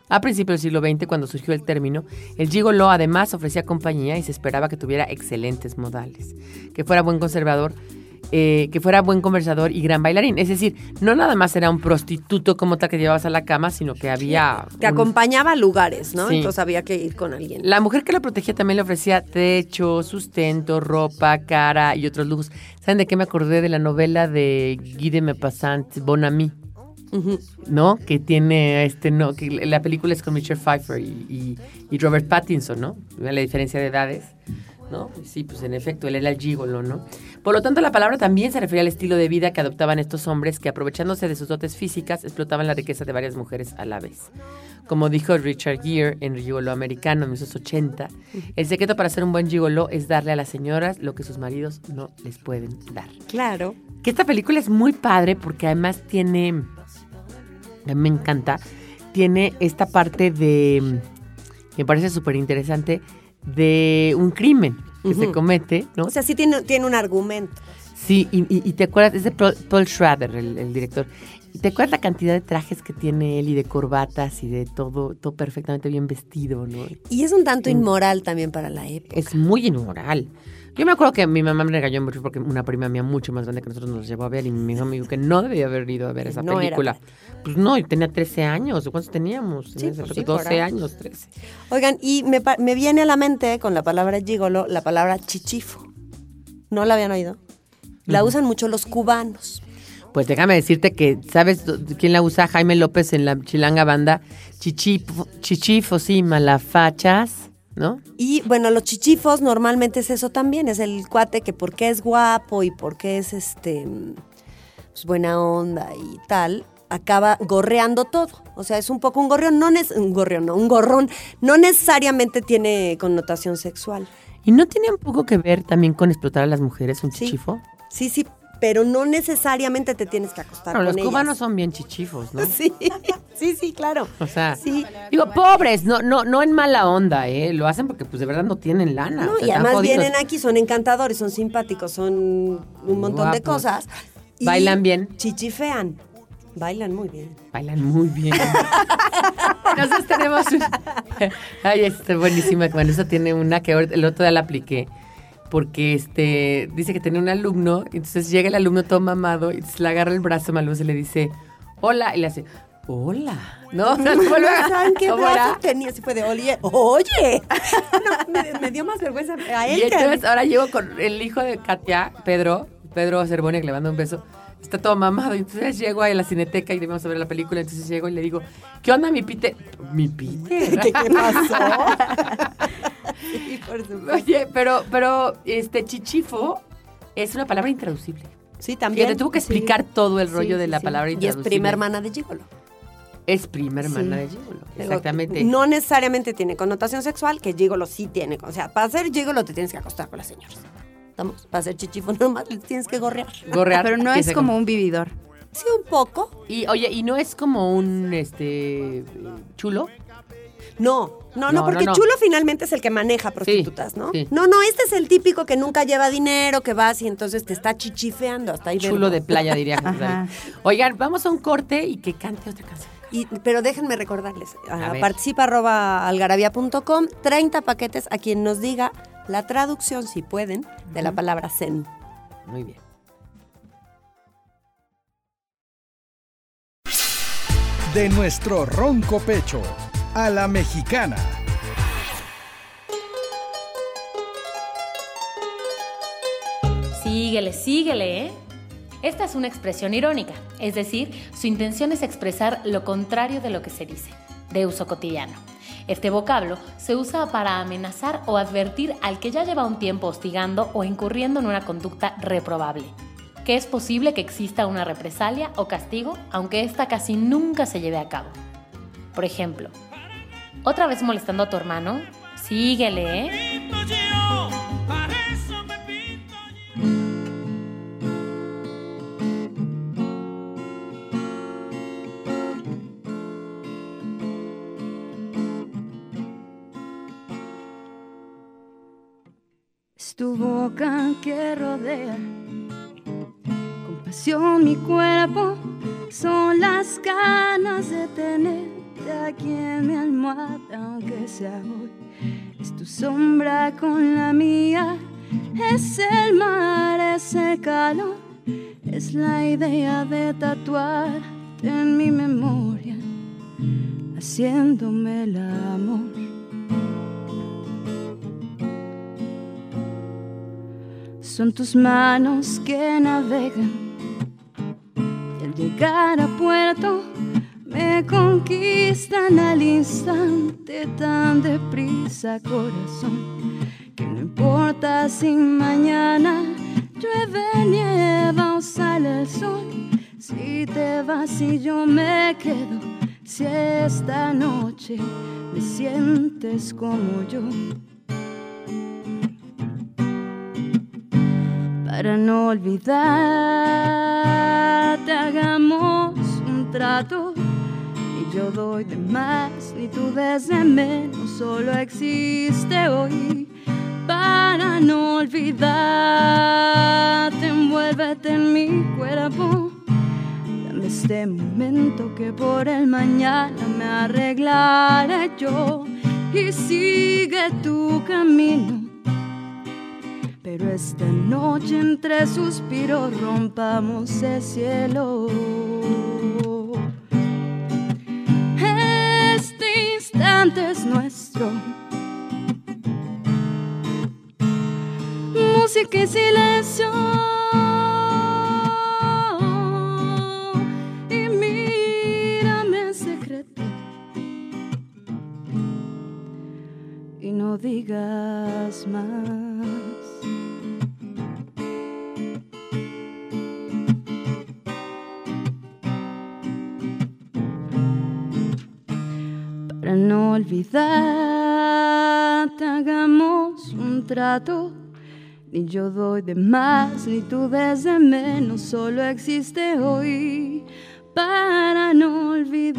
A principios del siglo XX, cuando surgió el término, el gigolo además ofrecía compañía y se esperaba que tuviera excelentes modales, que fuera buen conservador, eh, que fuera buen conversador y gran bailarín. Es decir, no nada más era un prostituto como tal que llevabas a la cama, sino que había... Un- acompañaba a lugares, ¿no? Sí. Entonces había que ir con alguien. la mujer que lo protegía también le ofrecía techo, sustento, ropa, cara y otros lujos. ¿Saben de qué me acordé? De la novela de Guy de Maupassant, Bon ¿no? Que tiene este, no, que la película es con Michelle Pfeiffer y, y- y Robert Pattinson, ¿no? La diferencia de edades, ¿no? Sí, pues en efecto, él era el gigolo, ¿no? Por lo tanto, la palabra también se refería al estilo de vida que adoptaban estos hombres que, aprovechándose de sus dotes físicas, explotaban la riqueza de varias mujeres a la vez. Como dijo Richard Gere en Gigolo Americano en 1980, el secreto para ser un buen gigolo es darle a las señoras lo que sus maridos no les pueden dar. Claro. Que esta película es muy padre porque además tiene, me encanta, tiene esta parte de, me parece súper interesante, de un crimen que se comete, ¿no? O sea, sí tiene, tiene un argumento. Sí, y, y- y te acuerdas, es de Paul, Schrader, el, el director. ¿Y ¿Te acuerdas la cantidad de trajes que tiene él y de corbatas y de todo, todo perfectamente bien vestido, ¿no? Y es un tanto inmoral también para la época. Es muy inmoral. Yo me acuerdo que mi mamá me regañó mucho porque una prima mía mucho más grande que nosotros nos llevó a ver y mi mamá me dijo que no debía haber ido a ver esa No película. Pues no, tenía 13 años. ¿Cuántos teníamos? Sí, En ese- pues sí, por 12 ahí. años, 13. Oigan, y me, me viene a la mente con la palabra gigolo la palabra chichifo. ¿No la habían oído? La usan mucho los cubanos. Pues déjame decirte que, ¿sabes quién la usa? Jaime López en la Chilanga Banda. Chichifo, chichifo sí, malafachas, ¿no? Y bueno, los chichifos normalmente es eso también, es el cuate que porque es guapo y porque es este pues, buena onda y tal, acaba gorreando todo. O sea, es un poco un gorrión, no es un gorrión, no, un gorrón, no necesariamente tiene connotación sexual. ¿Y no tiene un poco que ver también con explotar a las mujeres un Sí. chichifo? Sí, sí, pero no necesariamente te tienes que acostar Bueno, con los ellas. cubanos son bien chichifos, ¿no? [LAUGHS] Sí, sí, sí, claro. [LAUGHS] O sea, Sí. digo, pobres, no, no, no en mala onda, ¿eh? Lo hacen porque pues de verdad no tienen lana. No, o sea, y además jodidos. vienen aquí, son encantadores, son simpáticos, son un montón de cosas. Y Bailan bien. Chichifean. Bailan muy bien. Bailan muy bien. [LAUGHS] Nosotros tenemos un... Ay, está buenísima. Malusa tiene una que el otro día la apliqué. Porque este dice que tenía un alumno, entonces llega el alumno todo mamado, y le agarra el brazo a Malusa y le dice, hola, y le hace, hola. ¿No? [LAUGHS] ¿Saben qué brazo tenía? Si fue de oye, oye. [LAUGHS] No, me, dio más vergüenza a él. Y entonces ahora llego con el hijo de Katia, Pedro, Pedro Cervonia, que le manda un beso está todo mamado. Y entonces llego a la cineteca y debemos a ver la película. Entonces llego y le digo, ¿qué onda, mi Peter? ¿Mi Peter? [LAUGHS] ¿Qué, pasó? Oye, pero, pero este chichifo es una palabra intraducible. Sí, también. Que te tuvo que explicar todo el rollo de la palabra intraducible. Y es prima hermana de Gigolo. Es prima hermana de Gigolo, exactamente. No necesariamente tiene connotación sexual, que Gigolo sí tiene. O sea, para ser Gigolo te tienes que acostar con las señoras. Estamos, para hacer chichifo [LAUGHS] nomás le tienes que gorrear. Gorrear. Pero no es como un vividor. Sí, un poco. Y oye, ¿y no es como un este chulo? No, no, no, porque chulo finalmente es el que maneja prostitutas, ¿no? No, no, este es el típico que nunca lleva dinero, que vas y entonces te está chichifeando hasta ahí. Chulo de playa, diría. [LAUGHS] Oigan, vamos a un corte y que cante otra canción. Y, pero déjenme recordarles, a participa arroba algarabía.com, 30 paquetes a quien nos diga la traducción, si pueden, de la palabra zen. Muy bien. De nuestro ronco pecho a la mexicana. Síguele, síguele, ¿eh? Esta es una expresión irónica, es decir, su intención es expresar lo contrario de lo que se dice, de uso cotidiano. Este vocablo se usa para amenazar o advertir al que ya lleva un tiempo hostigando o incurriendo en una conducta reprobable, que es posible que exista una represalia o castigo aunque ésta casi nunca se lleve a cabo. Por ejemplo, ¿otra vez molestando a tu hermano? Síguele, ¿eh? tu boca que rodea con pasión mi cuerpo, son las ganas de tenerte aquí en mi almohada, aunque sea hoy. Es tu sombra con la mía, es el mar, es el calor, es la idea de tatuarte en mi memoria, haciéndome el amor. Son tus manos que navegan. Y al llegar a puerto me conquistan al instante tan deprisa, corazón. Que no importa si mañana llueve, nieva o sale el sol. Si te vas y yo me quedo, si esta noche me sientes como yo. Para no olvidarte hagamos un trato yo doy de más y tú des de menos, solo existe hoy. Para no olvidarte, envuélvete en mi cuerpo. Dame este momento que por el mañana me arreglaré yo y sigue tu camino pero esta noche entre suspiros rompamos el cielo. Es nuestro. Música y silencio. Y mírame en secreto. Y no digas más. No olvidarte, hagamos un trato. Ni yo doy de más, ni tú des de menos, solo existe hoy para no olvidarte.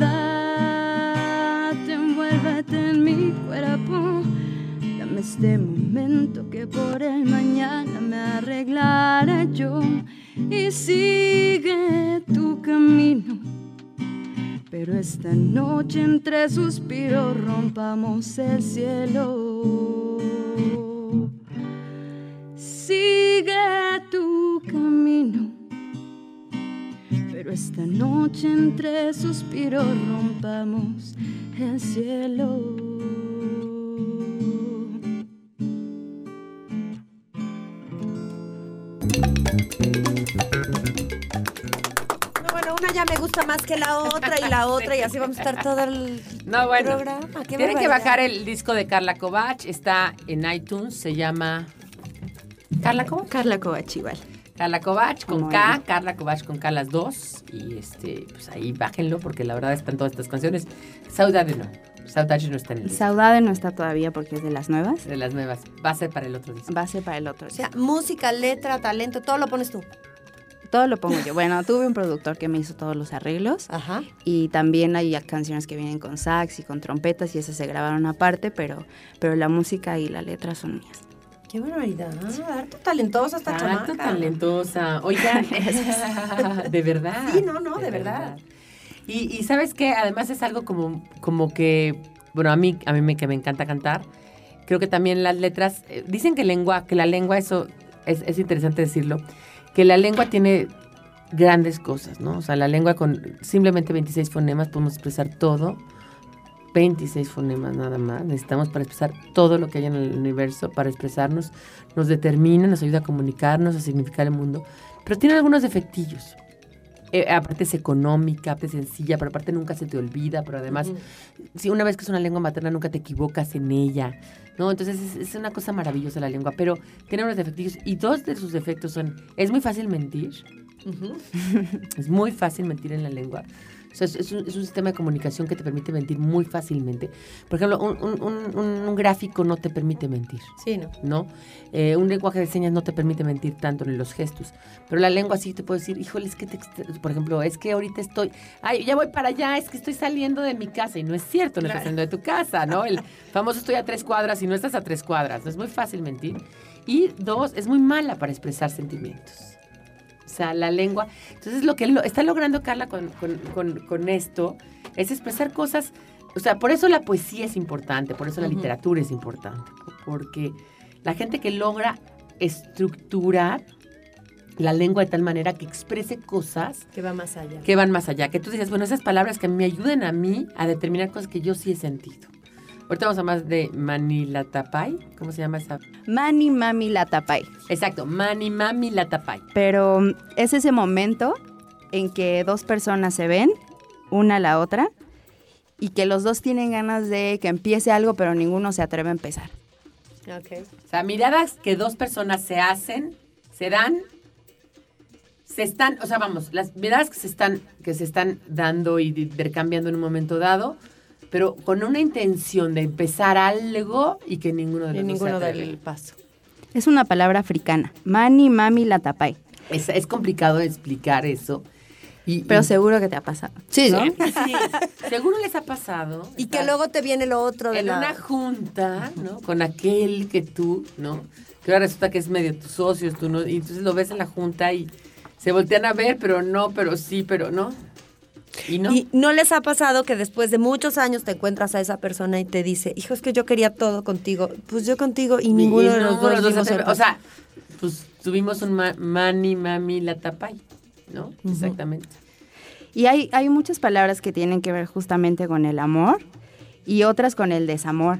Envuélvete en mi cuerpo, dame este momento que por el mañana me arreglaré yo. Y sigue tu camino Pero esta noche entre suspiros rompamos el cielo. Sigue tu camino. Pero esta noche entre suspiros rompamos el cielo. Una ya me gusta más que la otra y la otra y así vamos a estar todo el [LAUGHS] No, bueno. programa. Qué Tienen que bajar el disco de Carla Kovach. Está en iTunes. Se llama. ¿Carla cómo? Carla Kovach igual. Carla Kovach con Muy K, bien. Carla Kovach con K las dos. Y este, pues ahí bájenlo porque la verdad están todas estas canciones. Saudade no. Saudade no está en el disco. Saudade no está todavía porque es de las nuevas. De las nuevas. Va a ser para el otro disco. Va a ser para el otro. O sea, música, letra, talento, todo lo pones tú. Todo lo pongo yo. Bueno, tuve un productor que me hizo todos los arreglos. Ajá. Y también hay canciones que vienen con sax y con trompetas y esas se grabaron aparte, pero, pero la música y la letra son mías. Qué barbaridad. Harto talentosa esta chamaca. talentosa. Oigan, [LAUGHS] [LAUGHS] de verdad. Sí, no, no, de verdad. Y, y sabes qué, además es algo como, como que, bueno, a mí, a mí me, que me encanta cantar. Creo que también las letras, eh, dicen que lengua, que la lengua, eso es, es interesante decirlo, que la lengua tiene grandes cosas, ¿no? O sea, la lengua con simplemente 26 fonemas podemos expresar todo. 26 fonemas nada más. Necesitamos para expresar todo lo que hay en el universo, para expresarnos. Nos determina, nos ayuda a comunicarnos, a significar el mundo. Pero tiene algunos defectillos. Eh, aparte es económica, aparte es sencilla, pero aparte nunca se te olvida, pero además, si una vez que es una lengua materna, nunca te equivocas en ella, ¿no? Entonces es, es una cosa maravillosa la lengua, pero tiene unos defectillos y dos de sus defectos son, es muy fácil mentir, [LAUGHS] es muy fácil mentir en la lengua. O sea, es, un, es un sistema de comunicación que te permite mentir muy fácilmente. Por ejemplo, un, un- un- gráfico no te permite mentir. Sí, ¿no? ¿no? Eh, un lenguaje de señas no te permite mentir tanto en los gestos, pero la lengua sí te puede decir, híjole, es que, te por ejemplo, es que ahorita estoy, ay, ya voy para allá, es que estoy saliendo de mi casa y no es cierto, no estás saliendo de tu casa, ¿no? El famoso estoy a tres cuadras y no estás a tres cuadras, es muy fácil mentir. Y dos, es muy mala para expresar sentimientos. O sea, la lengua. Entonces, lo que está logrando Carla con, con- con- con esto es expresar cosas. O sea, por eso la poesía es importante, por eso la literatura es importante. Porque la gente que logra estructurar la lengua de tal manera que exprese cosas Que va más allá. que van más allá. Que tú dices, bueno, esas palabras que me ayuden a mí a determinar cosas que yo sí he sentido. Ahorita vamos a más de Manilatapay. ¿Cómo se llama esa? Mani Mami Latapay. Exacto, Mani Mami Latapay. Pero mm, es ese momento en que dos personas se ven, una a la otra, y que los dos tienen ganas de que empiece algo, pero ninguno se atreve a empezar. Ok. O sea, miradas que dos personas se hacen, se dan, se están, o sea, vamos, las miradas que se están, que se están dando y intercambiando en un momento dado, pero con una intención de empezar algo y que ninguno de los ninguno del paso. Es una palabra africana. Mani Mami Latapay. Es, es complicado explicar eso. Y, Pero y- seguro que te ha pasado. Sí, ¿no? sí. seguro les ha pasado. Y que luego te viene lo otro de en la... una junta, ¿no? Con aquel que tú, ¿no? Que ahora resulta que es medio tus socios, tú no, y entonces lo ves en la junta y se voltean a ver, pero no, pero sí, pero no. Y no. ¿Y no les ha pasado que después de muchos años te encuentras a esa persona y te dice, hijo, es que yo quería todo contigo? Pues yo contigo y ninguno Y de los dos se. O sea, pues tuvimos un ma- mani, mami, la tapay, ¿no? Exactamente. Y hay, hay muchas palabras que tienen que ver justamente con el amor y otras con el desamor,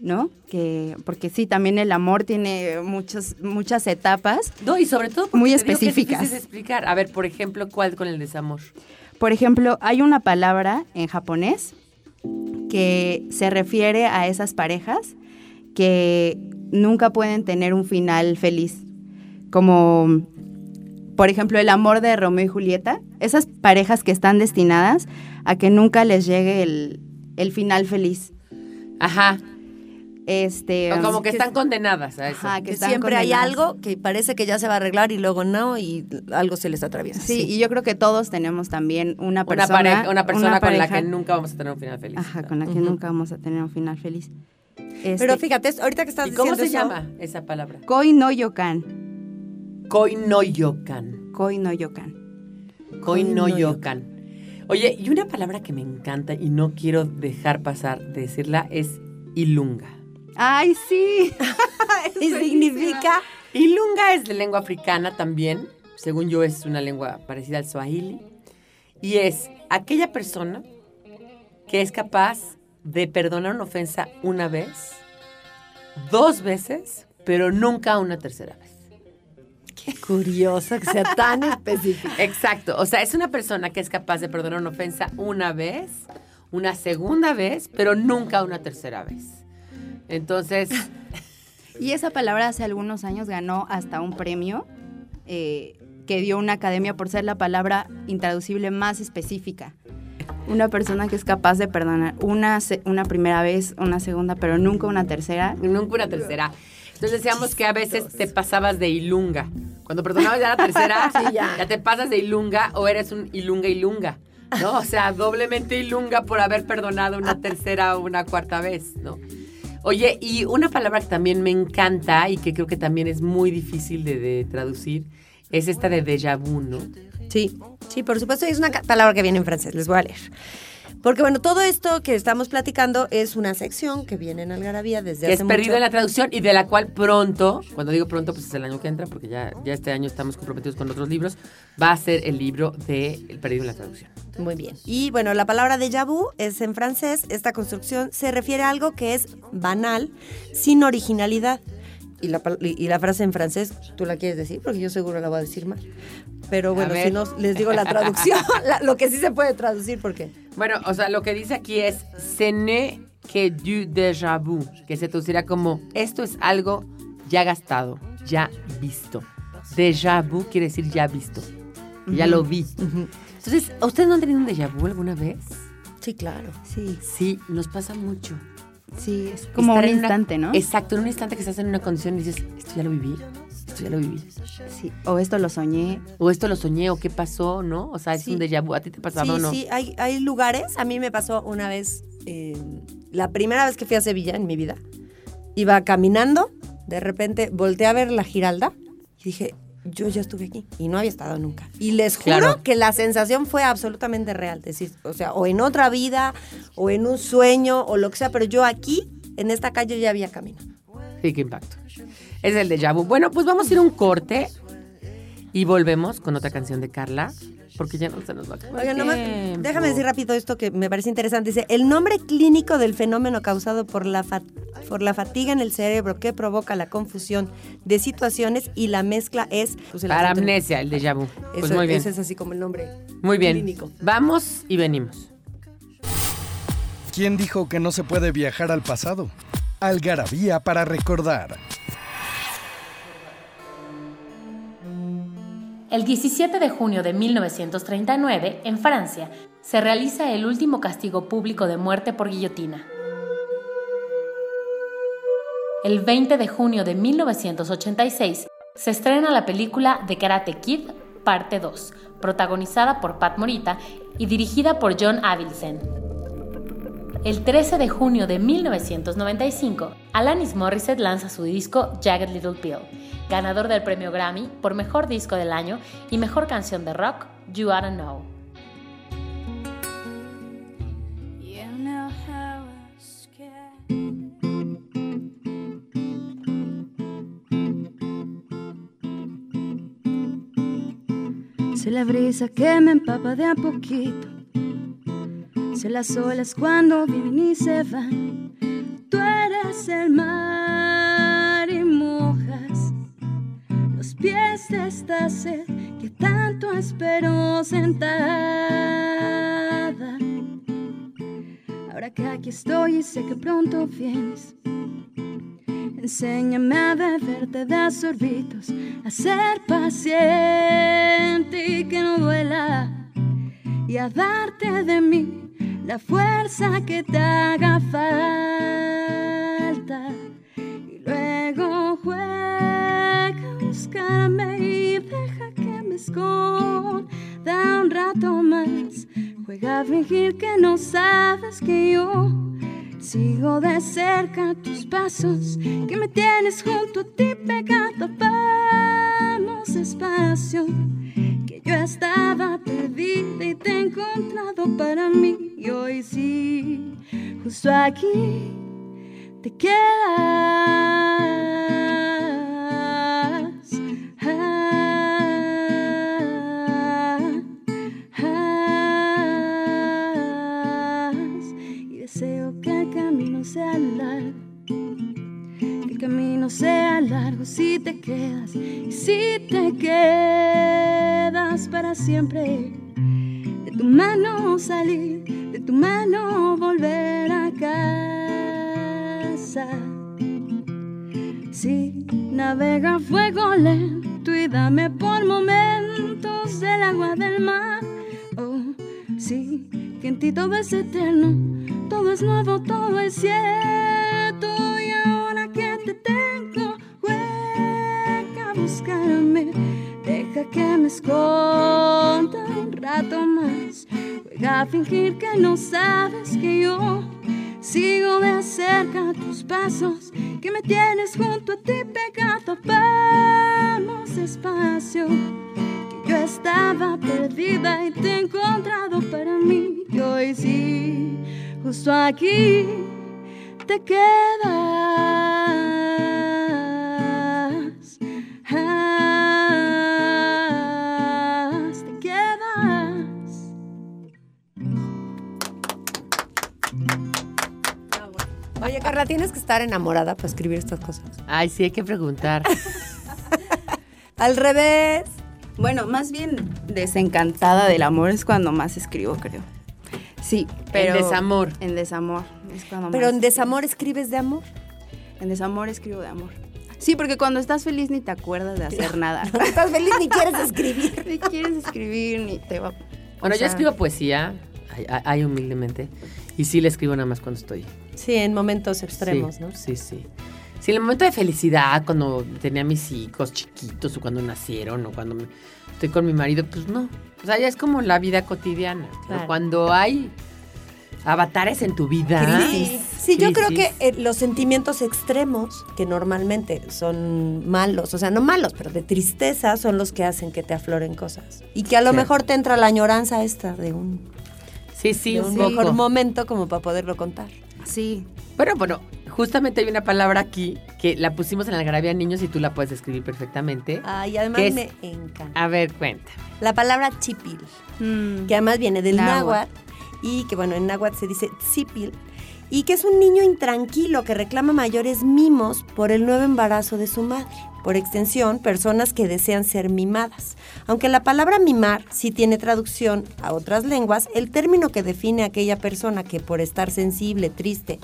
¿no? Que, porque sí, también el amor tiene muchas, muchas etapas. No, y sobre todo porque Muy te digo que es específicas. difícil explicar. A ver, por ejemplo, ¿cuál con el desamor? Por ejemplo, hay una palabra en japonés que se refiere a esas parejas que nunca pueden tener un final feliz. Como, por ejemplo, el amor de Romeo y Julieta. Esas parejas que están destinadas a que nunca les llegue el, el final feliz. Ajá. Este, O como que están condenadas a eso. Ajá, que Que siempre hay algo que parece que ya se va a arreglar y luego no y algo se les atraviesa. Sí, y yo creo que todos tenemos también una una, persona. pareja, una persona con la que nunca vamos a tener un final feliz. Ajá, con la que nunca vamos a tener un final feliz. Pero Este, fíjate, ahorita que estás ¿Y cómo diciendo se eso, llama esa palabra? Koi no yokan. Koinoyokan. Koi no yokan. Koinoyokan. Oye, y una palabra que me encanta y no quiero dejar pasar de decirla es ilunga. ¡Ay, sí! [LAUGHS] y significa Ilunga es de lengua africana también. Según yo, es una lengua parecida al swahili. Y es aquella persona que es capaz de perdonar una ofensa una vez, dos veces, pero nunca una tercera vez. Qué curioso que sea tan específico. [LAUGHS] Exacto. O sea, es una persona que es capaz de perdonar una ofensa una vez, una segunda vez, pero nunca una tercera vez. Entonces, Y esa palabra hace algunos años ganó hasta un premio eh, que dio una academia por ser la palabra intraducible más específica. Una persona que es capaz de perdonar una, una primera vez, una segunda, pero nunca una tercera. nunca una tercera. Entonces decíamos que a veces te pasabas de ilunga. Cuando perdonabas ya la [LAUGHS] tercera, Sí, ya. ya te pasas de ilunga o eres un ilunga ilunga. ¿No? O sea, doblemente ilunga por haber perdonado una tercera o una cuarta vez, ¿no? Oye, y una palabra que también me encanta y que creo que también es muy difícil de, traducir es esta de déjà vu, ¿no? Sí, sí, por supuesto, es una palabra que viene en francés, les voy a leer. Porque bueno, todo esto que estamos platicando es una sección que viene en Algarabía desde que hace es perdido mucho. en la traducción y de la cual pronto, cuando digo pronto, pues es el año que entra, porque ya, ya este año estamos comprometidos con otros libros, va a ser el libro de El perdido en la traducción. Muy bien. Y bueno, la palabra déjà vu es en francés. Esta construcción se refiere a algo que es banal, sin originalidad. Y la, y la frase en francés, ¿tú la quieres decir? Porque yo seguro la voy a decir mal. Pero bueno, si no, les digo la traducción, [LAUGHS] la- lo que sí se puede traducir, porque Bueno, o sea, lo que dice aquí es ce n'est que du déjà vu, que se traducirá como esto es algo ya gastado, ya visto. Déjà vu quiere decir ya visto. Ya lo vi. Entonces, ¿ustedes no han tenido un déjà vu alguna vez? sí, claro. Sí, Sí, nos pasa mucho. Sí, es como un una- instante, ¿no? Exacto, en un instante que estás en una condición y dices, esto ya lo viví, esto ya lo viví. Sí, o esto lo soñé. O esto lo soñé, o qué pasó, ¿no? O sea, es Sí. un déjà vu. ¿A ti te ha pasado Sí, o no? sí, hay, hay lugares. A mí me pasó una vez, eh, la primera vez que fui a Sevilla en mi vida. Iba caminando, de repente volteé a ver la Giralda y dije, yo ya estuve aquí y no había estado nunca. Y les juro Claro. que la sensación fue absolutamente real. Decir, o sea, o en otra vida, o en un sueño, o lo que sea, pero yo aquí, en esta calle, ya había caminado. Sí, qué impacto. Es el déjà vu. Bueno, pues vamos a ir a un corte y volvemos con otra canción de Carla, porque ya no se nos va a acabar Oigan, nomás, déjame decir rápido esto que me parece interesante. Dice, el nombre clínico del fenómeno causado por la, fa- por la fatiga en el cerebro que provoca la confusión de situaciones y la mezcla es... pues, el Paramnesia, el déjà vu. Pues Eso- muy bien. Ese es así como el nombre Muy bien. clínico. Vamos y venimos. ¿Quién dijo que no se puede viajar al pasado? Algarabía para recordar. El 17 de junio de 1939, en Francia, se realiza el último castigo público de muerte por guillotina. El 20 de junio de 1986 se estrena la película The Karate Kid, parte 2, protagonizada por Pat Morita y dirigida por John Avildsen. El 13 de junio de 1995, Alanis Morissette lanza su disco Jagged Little Pill, ganador del premio Grammy por Mejor Disco del Año y Mejor Canción de Rock, You Oughta Know. Sé la brisa que me empapa de a poquito. Las olas cuando vienen y se van. Tú eres el mar y mojas los pies de esta sed que tanto espero sentada. Ahora que aquí estoy y sé que pronto vienes, enséñame a beberte de sorbitos, a ser paciente y que no duela, y a darte de mí la fuerza que te haga falta. Y luego juega a buscarme y deja que me esconda un rato más. Juega a fingir que no sabes que yo sigo de cerca tus pasos, que me tienes junto a ti pegado. Vamos despacio, que yo estaba perdida y te he encontrado para mí. Y hoy sí, justo aquí te quedas. Si te quedas si te quedas para siempre. De tu mano salir, de tu mano volver a casa. Sí, navega fuego lento y dame por momentos el agua del mar. Oh, sí, que en ti todo es eterno, todo es nuevo, todo es cierto. Que me esconda un rato más. Juega a fingir que no sabes que yo sigo de cerca tus pasos, que me tienes junto a ti pegado. Vamos despacio. que Yo estaba perdida y te he encontrado para mí. Y hoy sí, justo aquí te quedas. Ah, Oye, Carla, tienes que estar enamorada para escribir estas cosas. Ay, sí, hay que preguntar. [LAUGHS] Al revés. Bueno, más bien desencantada del amor es cuando más escribo, creo. Sí, pero... En desamor. En desamor. Es cuando Pero más en desamor escribes de amor. En desamor escribo de amor. Sí, porque cuando estás feliz ni te acuerdas de hacer [LAUGHS] nada. No estás feliz ni quieres escribir. [LAUGHS] ni quieres escribir, ni te va... Bueno, o yo escribo poesía, ay, ay, ay, humildemente, y sí la escribo nada más cuando estoy. Sí, en momentos extremos, sí, ¿no? Sí, sí. Sí, en el momento de felicidad, cuando tenía mis hijos chiquitos, o cuando nacieron, o cuando me- estoy con mi marido, pues no. O sea, ya es como la vida cotidiana. Pero Claro. cuando hay avatares en tu vida. Sí, sí, yo creo que eh, los sentimientos extremos, que normalmente son malos, o sea, no malos, pero de tristeza, son los que hacen que te afloren cosas. Y que a lo Sí. mejor te entra la añoranza esta de un, Sí, sí, de un mejor momento como para poderlo contar. Sí, Bueno, bueno, justamente hay una palabra aquí que la pusimos en la Algarabía Niños y tú la puedes escribir perfectamente. Ay, además me encanta. A ver, cuenta. La palabra chipil, Mm. que además viene del Náhuatl. náhuatl y que bueno, en náhuatl se dice tzipil y que es un niño intranquilo que reclama mayores mimos por el nuevo embarazo de su madre. Por extensión, personas que desean ser mimadas. Aunque la palabra mimar sí tiene traducción a otras lenguas, el término que define a aquella persona que por estar sensible, triste,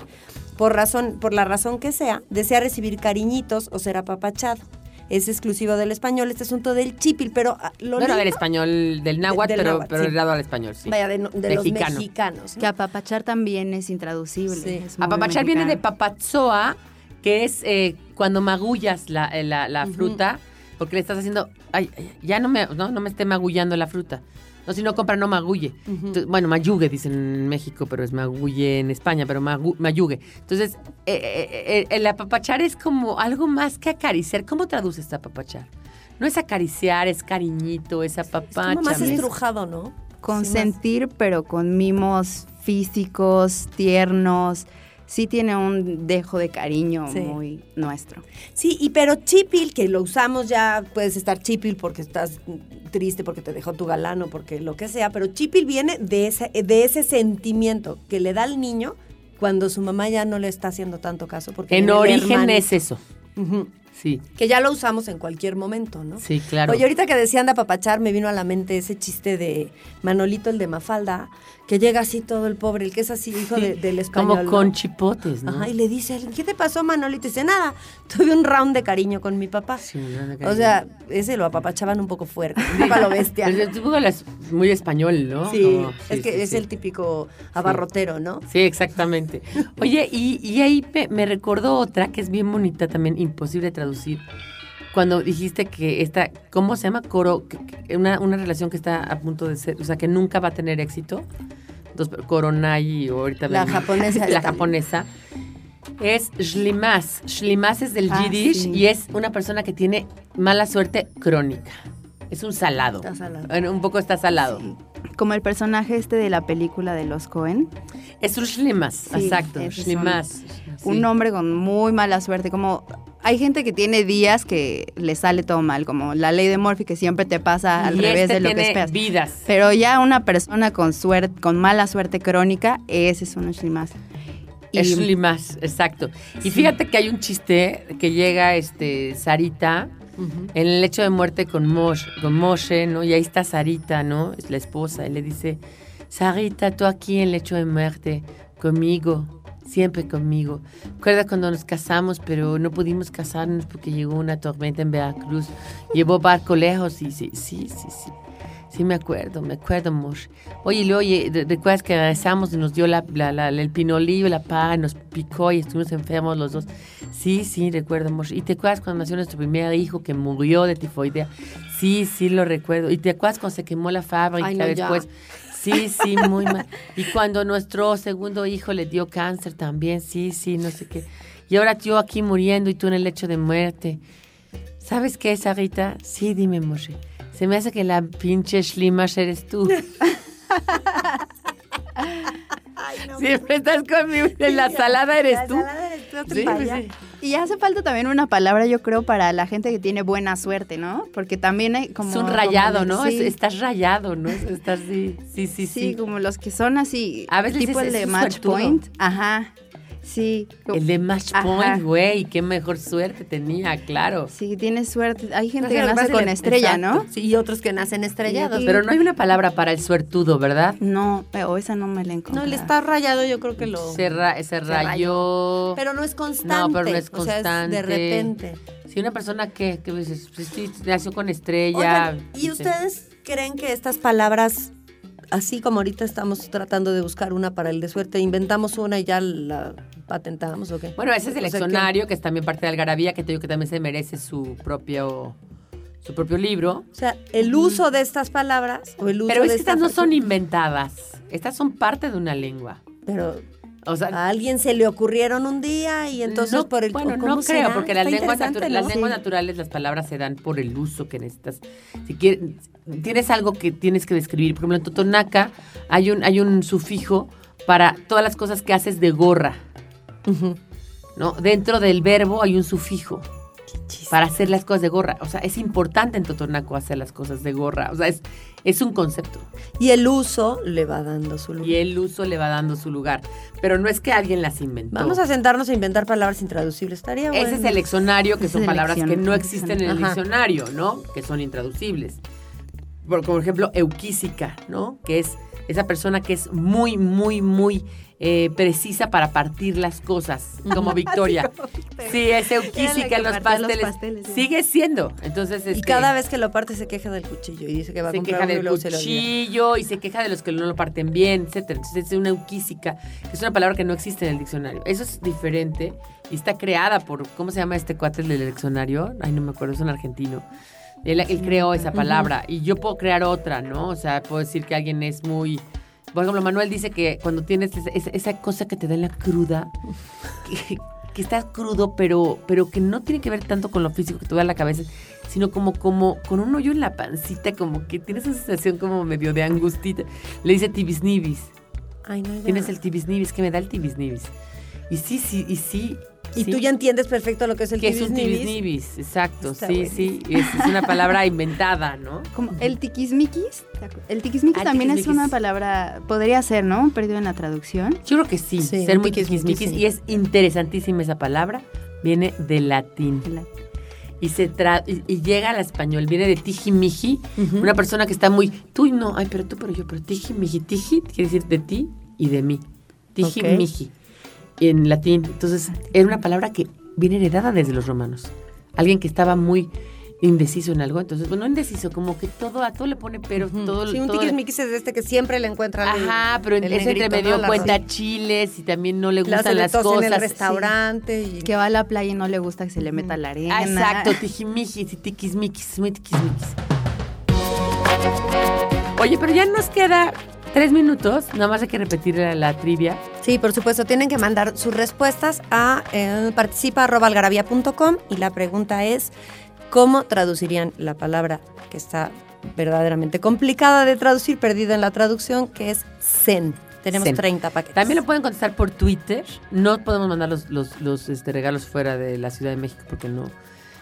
por razón, por la razón que sea, desea recibir cariñitos o ser apapachado. Es exclusivo del español este asunto del chipil, pero ah, lo Bueno, del lindo- español del náhuatl, del pero, náhuatl, pero sí. dado al español, sí. Vaya, de, los mexicanos. ¿no? Que apapachar también es intraducible. Sí. es muy Apapachar viene de papatzoa, que es eh, cuando magullas la, eh, la- la fruta, porque le estás haciendo, ay, ay, ya no me, no, no me esté magullando la fruta. No, si no compra, no magulle. Entonces, bueno, mayugue dicen en México, pero es magulle en España, pero magu- mayugue. Entonces, eh, eh, eh, el apapachar es como algo más que acariciar. ¿Cómo traduces apapachar? No es acariciar, es cariñito, es Es como más estrujado, ¿no? Consentir, pero con mimos físicos, tiernos. Sí tiene un dejo de cariño Sí. muy nuestro. Sí, y pero chipil, que lo usamos ya, puedes estar chipil porque estás triste, porque te dejó tu galano, porque lo que sea, pero chipil viene de ese, de ese sentimiento que le da al niño cuando su mamá ya no le está haciendo tanto caso. Porque En origen hermanito. es eso. Sí, Que ya lo usamos en cualquier momento, ¿no? sí, claro. Oye, ahorita que decían de apapachar, me vino a la mente ese chiste de Manolito, el de Mafalda, que llega así todo el pobre, el que es así, hijo de- del español. Como ¿no? con chipotes, ¿no? Ajá, y le dice, ¿qué te pasó, Manolito? Y dice, nada, tuve un round de cariño con mi papá. Sí, un round de O cariño. sea, ese lo apapachaban un poco fuerte, un lo bestia. [LAUGHS] Pero es muy español, ¿no? Sí, Como- es que sí, es el típico abarrotero, ¿no? Sí, exactamente. Oye, y, y ahí me, me recordó otra que es bien bonita también, imposible de traducir. Cuando dijiste que esta, ¿cómo se llama? Coro, una, una relación que está a punto de ser, o sea, que nunca va a tener éxito. Dos, Coronai o ahorita La japonesa [LAUGHS] La japonesa. Es Shlimas. Shlimas es del Ah, Yiddish sí. y es una persona que tiene mala suerte crónica. Es un salado. Está salado. Bueno, un poco está salado. Como el personaje este de la película de los Cohen. Es un shlimas, Sí, exacto. Shlimas. Un Sí. hombre con muy mala suerte. Como hay gente que tiene días que le sale todo mal, como la ley de Murphy que siempre te pasa al Y revés este de lo que esperas. vidas. Pero ya una persona con suerte, con mala suerte crónica, ese es un. Y- Es Shlimas, exacto. Y fíjate que hay un chiste que llega este Sarita en el lecho de muerte con Moshe, con Moshe, ¿no? Y ahí está Sarita, ¿no? Es la esposa. Y le dice, Sarita, tú aquí en el lecho de muerte, conmigo, siempre conmigo. Recuerda cuando nos casamos, pero no pudimos casarnos porque llegó una tormenta en Veracruz. Llevó barco lejos y sí, sí, sí, sí. Sí, me acuerdo, me acuerdo, Moshe. Oye, luego, oye, ¿re- ¿recuerdas que regresamos y nos dio la, la- la- el pinolillo, la paga, nos picó y estuvimos enfermos los dos? Sí, sí, recuerdo, Moshe. ¿Y te acuerdas cuando nació nuestro primer hijo que murió de tifoidea? Sí, sí, lo recuerdo. ¿Y te acuerdas cuando se quemó la fábrica Ay, no, ya. Sí, sí, muy mal. Y cuando nuestro segundo hijo le dio cáncer también, sí, sí, no sé qué. Y ahora yo aquí muriendo y tú en el lecho de muerte. ¿Sabes qué, Sarita? Sí, dime, Moshe. Se me hace que la pinche Shlimash eres tú. [LAUGHS] Siempre estás conmigo. En la salada eres tú. Sí, pues sí. Y hace falta también una palabra, yo creo, para la gente que tiene buena suerte, ¿no? Porque también hay como... Es un rayado, como- ¿no? Sí, Es- Estás rayado, ¿no? Es- Estás sí, sí, sí, sí, sí. como los que son así, A veces tipo el de "Es un Match suertudo". Point. Ajá, sí. El de Match. Point, güey, qué mejor suerte tenía, claro. Sí, tienes suerte. Hay gente que nace con estrella, ¿no? sí, y otros que nacen estrellados. Pero no hay una palabra para el suertudo, ¿verdad? No, o esa no me la encontré. No, el estar rayado yo creo que lo... Se, ra- se rayó. Pero no es constante. No, pero no es O sea, constante. de repente. Si una persona que, que pues sí, nació con estrella. Oigan, ¿y ustedes creen que estas palabras, así como ahorita estamos tratando de buscar una para el de suerte, inventamos una y ya la patentamos o qué? Bueno, ese es el que- leccionario, que es también parte de Algarabía, que te digo que también se merece su propio, su propio libro. O sea, el uso de estas palabras o el uso Pero es de que estas esta no son inventadas. Estas son parte de una lengua. Pero O sea, a alguien se le ocurrieron un día y entonces no, por el bueno, ¿cómo no creo, porque las lenguas naturales, las palabras se dan por el uso que necesitas. Si quieres, tienes algo que tienes que describir. Por ejemplo, en Totonaca hay un, hay un sufijo para todas las cosas que haces de gorra. ¿no? Dentro del verbo hay un sufijo para hacer las cosas de gorra. O sea, es importante en Totonaco hacer las cosas de gorra. O sea, es, es un concepto. Y el uso le va dando su lugar. Y el uso le va dando su lugar. Pero no es que alguien las inventó. Vamos a sentarnos a inventar palabras intraducibles. Estaría bueno. Ese es el leccionario, que son palabras que no existen en el Ajá. diccionario, ¿no? Que son intraducibles. Por, por ejemplo, euquísica, ¿no? Que es esa persona que es muy, muy, muy eh, precisa para partir las cosas, como [LAUGHS] Victoria. Sí, es euquísica en los pasteles. Sigue siendo. Entonces, Y este, cada vez que lo parte se queja del cuchillo y dice que va a se comprar queja del cuchillo y se queja de los que no lo parten bien, etcétera. Entonces es una euquísica, que es una palabra que no existe en el diccionario. Eso es diferente y está creada por, ¿cómo se llama este cuate del diccionario? Ay, no me acuerdo, es un argentino. Él, él creó esa palabra y yo puedo crear otra, ¿no? O sea, puedo decir que alguien es muy... Por ejemplo, Manuel dice que cuando tienes esa, esa- cosa que te da en la cruda, que, que estás crudo, pero, pero que no tiene que ver tanto con lo físico que te da en la cabeza, sino como, como con un hoyo en la pancita, como que tienes esa sensación como medio de angustita. Le dice tibisnibis. Ay, no. Tienes el tibisnibis, que me da el tibisnibis. Y sí, sí, y sí. Y sí, tú ya entiendes perfecto lo que es el que es un exacto. Está sí, sí. Es, es una palabra inventada, ¿no? Como el tiquismiquis. ¿te acu- El tiquismiquis Ah, también es una palabra, podría ser, ¿no? Perdido en la traducción. Yo creo que sí, Sí, ser muy tiquismiquis, tiquismiquis. sí. Y es interesantísima esa palabra. Viene del latín. La- y se tra y, y llega al español, viene de tijimiji, Ujú. una persona que está muy, tú y no, ay, pero tú, pero yo, pero tijimiji, tiji quiere decir de ti y de mí. Tijimiji, en latín. Entonces, era una palabra que viene heredada desde los romanos. Alguien que estaba muy indeciso en algo, entonces, bueno, no indeciso, como que todo, a todo le pone pero, todo, Sí, un todo le- tiquismiquis es este que siempre le encuentra al- Ajá, pero el ese entre negrito, medio ¿no? La cuenta chiles y también no le gustan las cosas. en el sí. restaurante y Que va a la playa y no le gusta que se le meta la arena. Ah, exacto, tijimijis y tiquismiquis, muy tiquismiquis. Oye, pero ya nos queda tres minutos, nada más hay que repetir la, la trivia. Sí, por supuesto, tienen que mandar sus respuestas a eh, participa.algarabía.com y la pregunta es, ¿cómo traducirían la palabra que está verdaderamente complicada de traducir, perdida en la traducción, que es zen? Tenemos Zen. 30 paquetes. También lo pueden contestar por Twitter. No podemos mandar los, los, los, este, regalos fuera de la Ciudad de México porque no,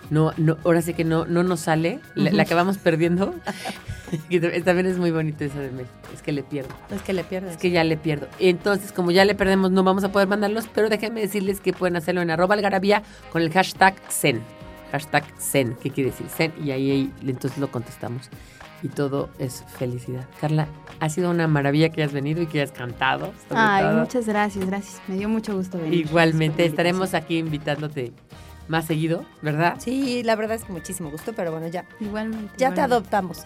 no, no ahora sí que no, no nos sale. La, la que vamos perdiendo. [LAUGHS] También es muy bonito eso de México. Es que le pierdo. Es que le pierdes. Es que ya le pierdo. Entonces, como ya le perdemos, no vamos a poder mandarlos, pero déjenme decirles que pueden hacerlo en arroba algarabía con el hashtag Zen. Hashtag Zen, ¿qué quiere decir? Zen. Y ahí, ahí entonces lo contestamos. Y todo es felicidad. Carla, ha sido una maravilla que hayas venido y que hayas cantado. Ay, todo. muchas gracias, gracias. Me dio mucho gusto venir. Igualmente, estaremos aquí invitándote más seguido, ¿verdad? Sí, la verdad es que muchísimo gusto, pero bueno, ya. Igualmente. ya te adoptamos.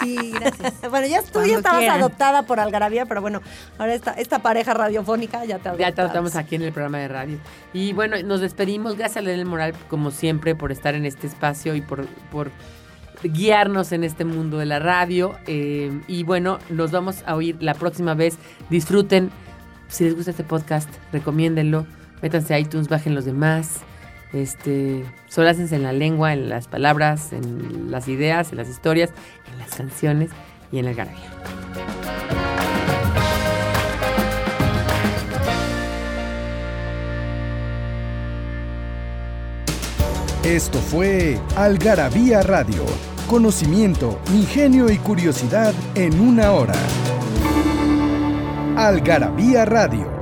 Sí, gracias. [LAUGHS] bueno, ya tú ya estabas quieran. adoptada por Algarabía, pero bueno, ahora esta, esta pareja radiofónica ya te adoptamos. Ya tratamos aquí en el programa de radio. Y bueno, nos despedimos. Gracias a Leonel Moral, como siempre, por estar en este espacio y por, por guiarnos en este mundo de la radio. Eh, y bueno, nos vamos a oír la próxima vez. Disfruten. Si les gusta este podcast, recomiéndenlo. Métanse a iTunes, bajen los demás. Este, solácense en la lengua, en las palabras, en las ideas, en las historias, en las canciones y en el garabía. Esto fue Algarabía Radio. Conocimiento, ingenio y curiosidad en una hora. Algarabía Radio.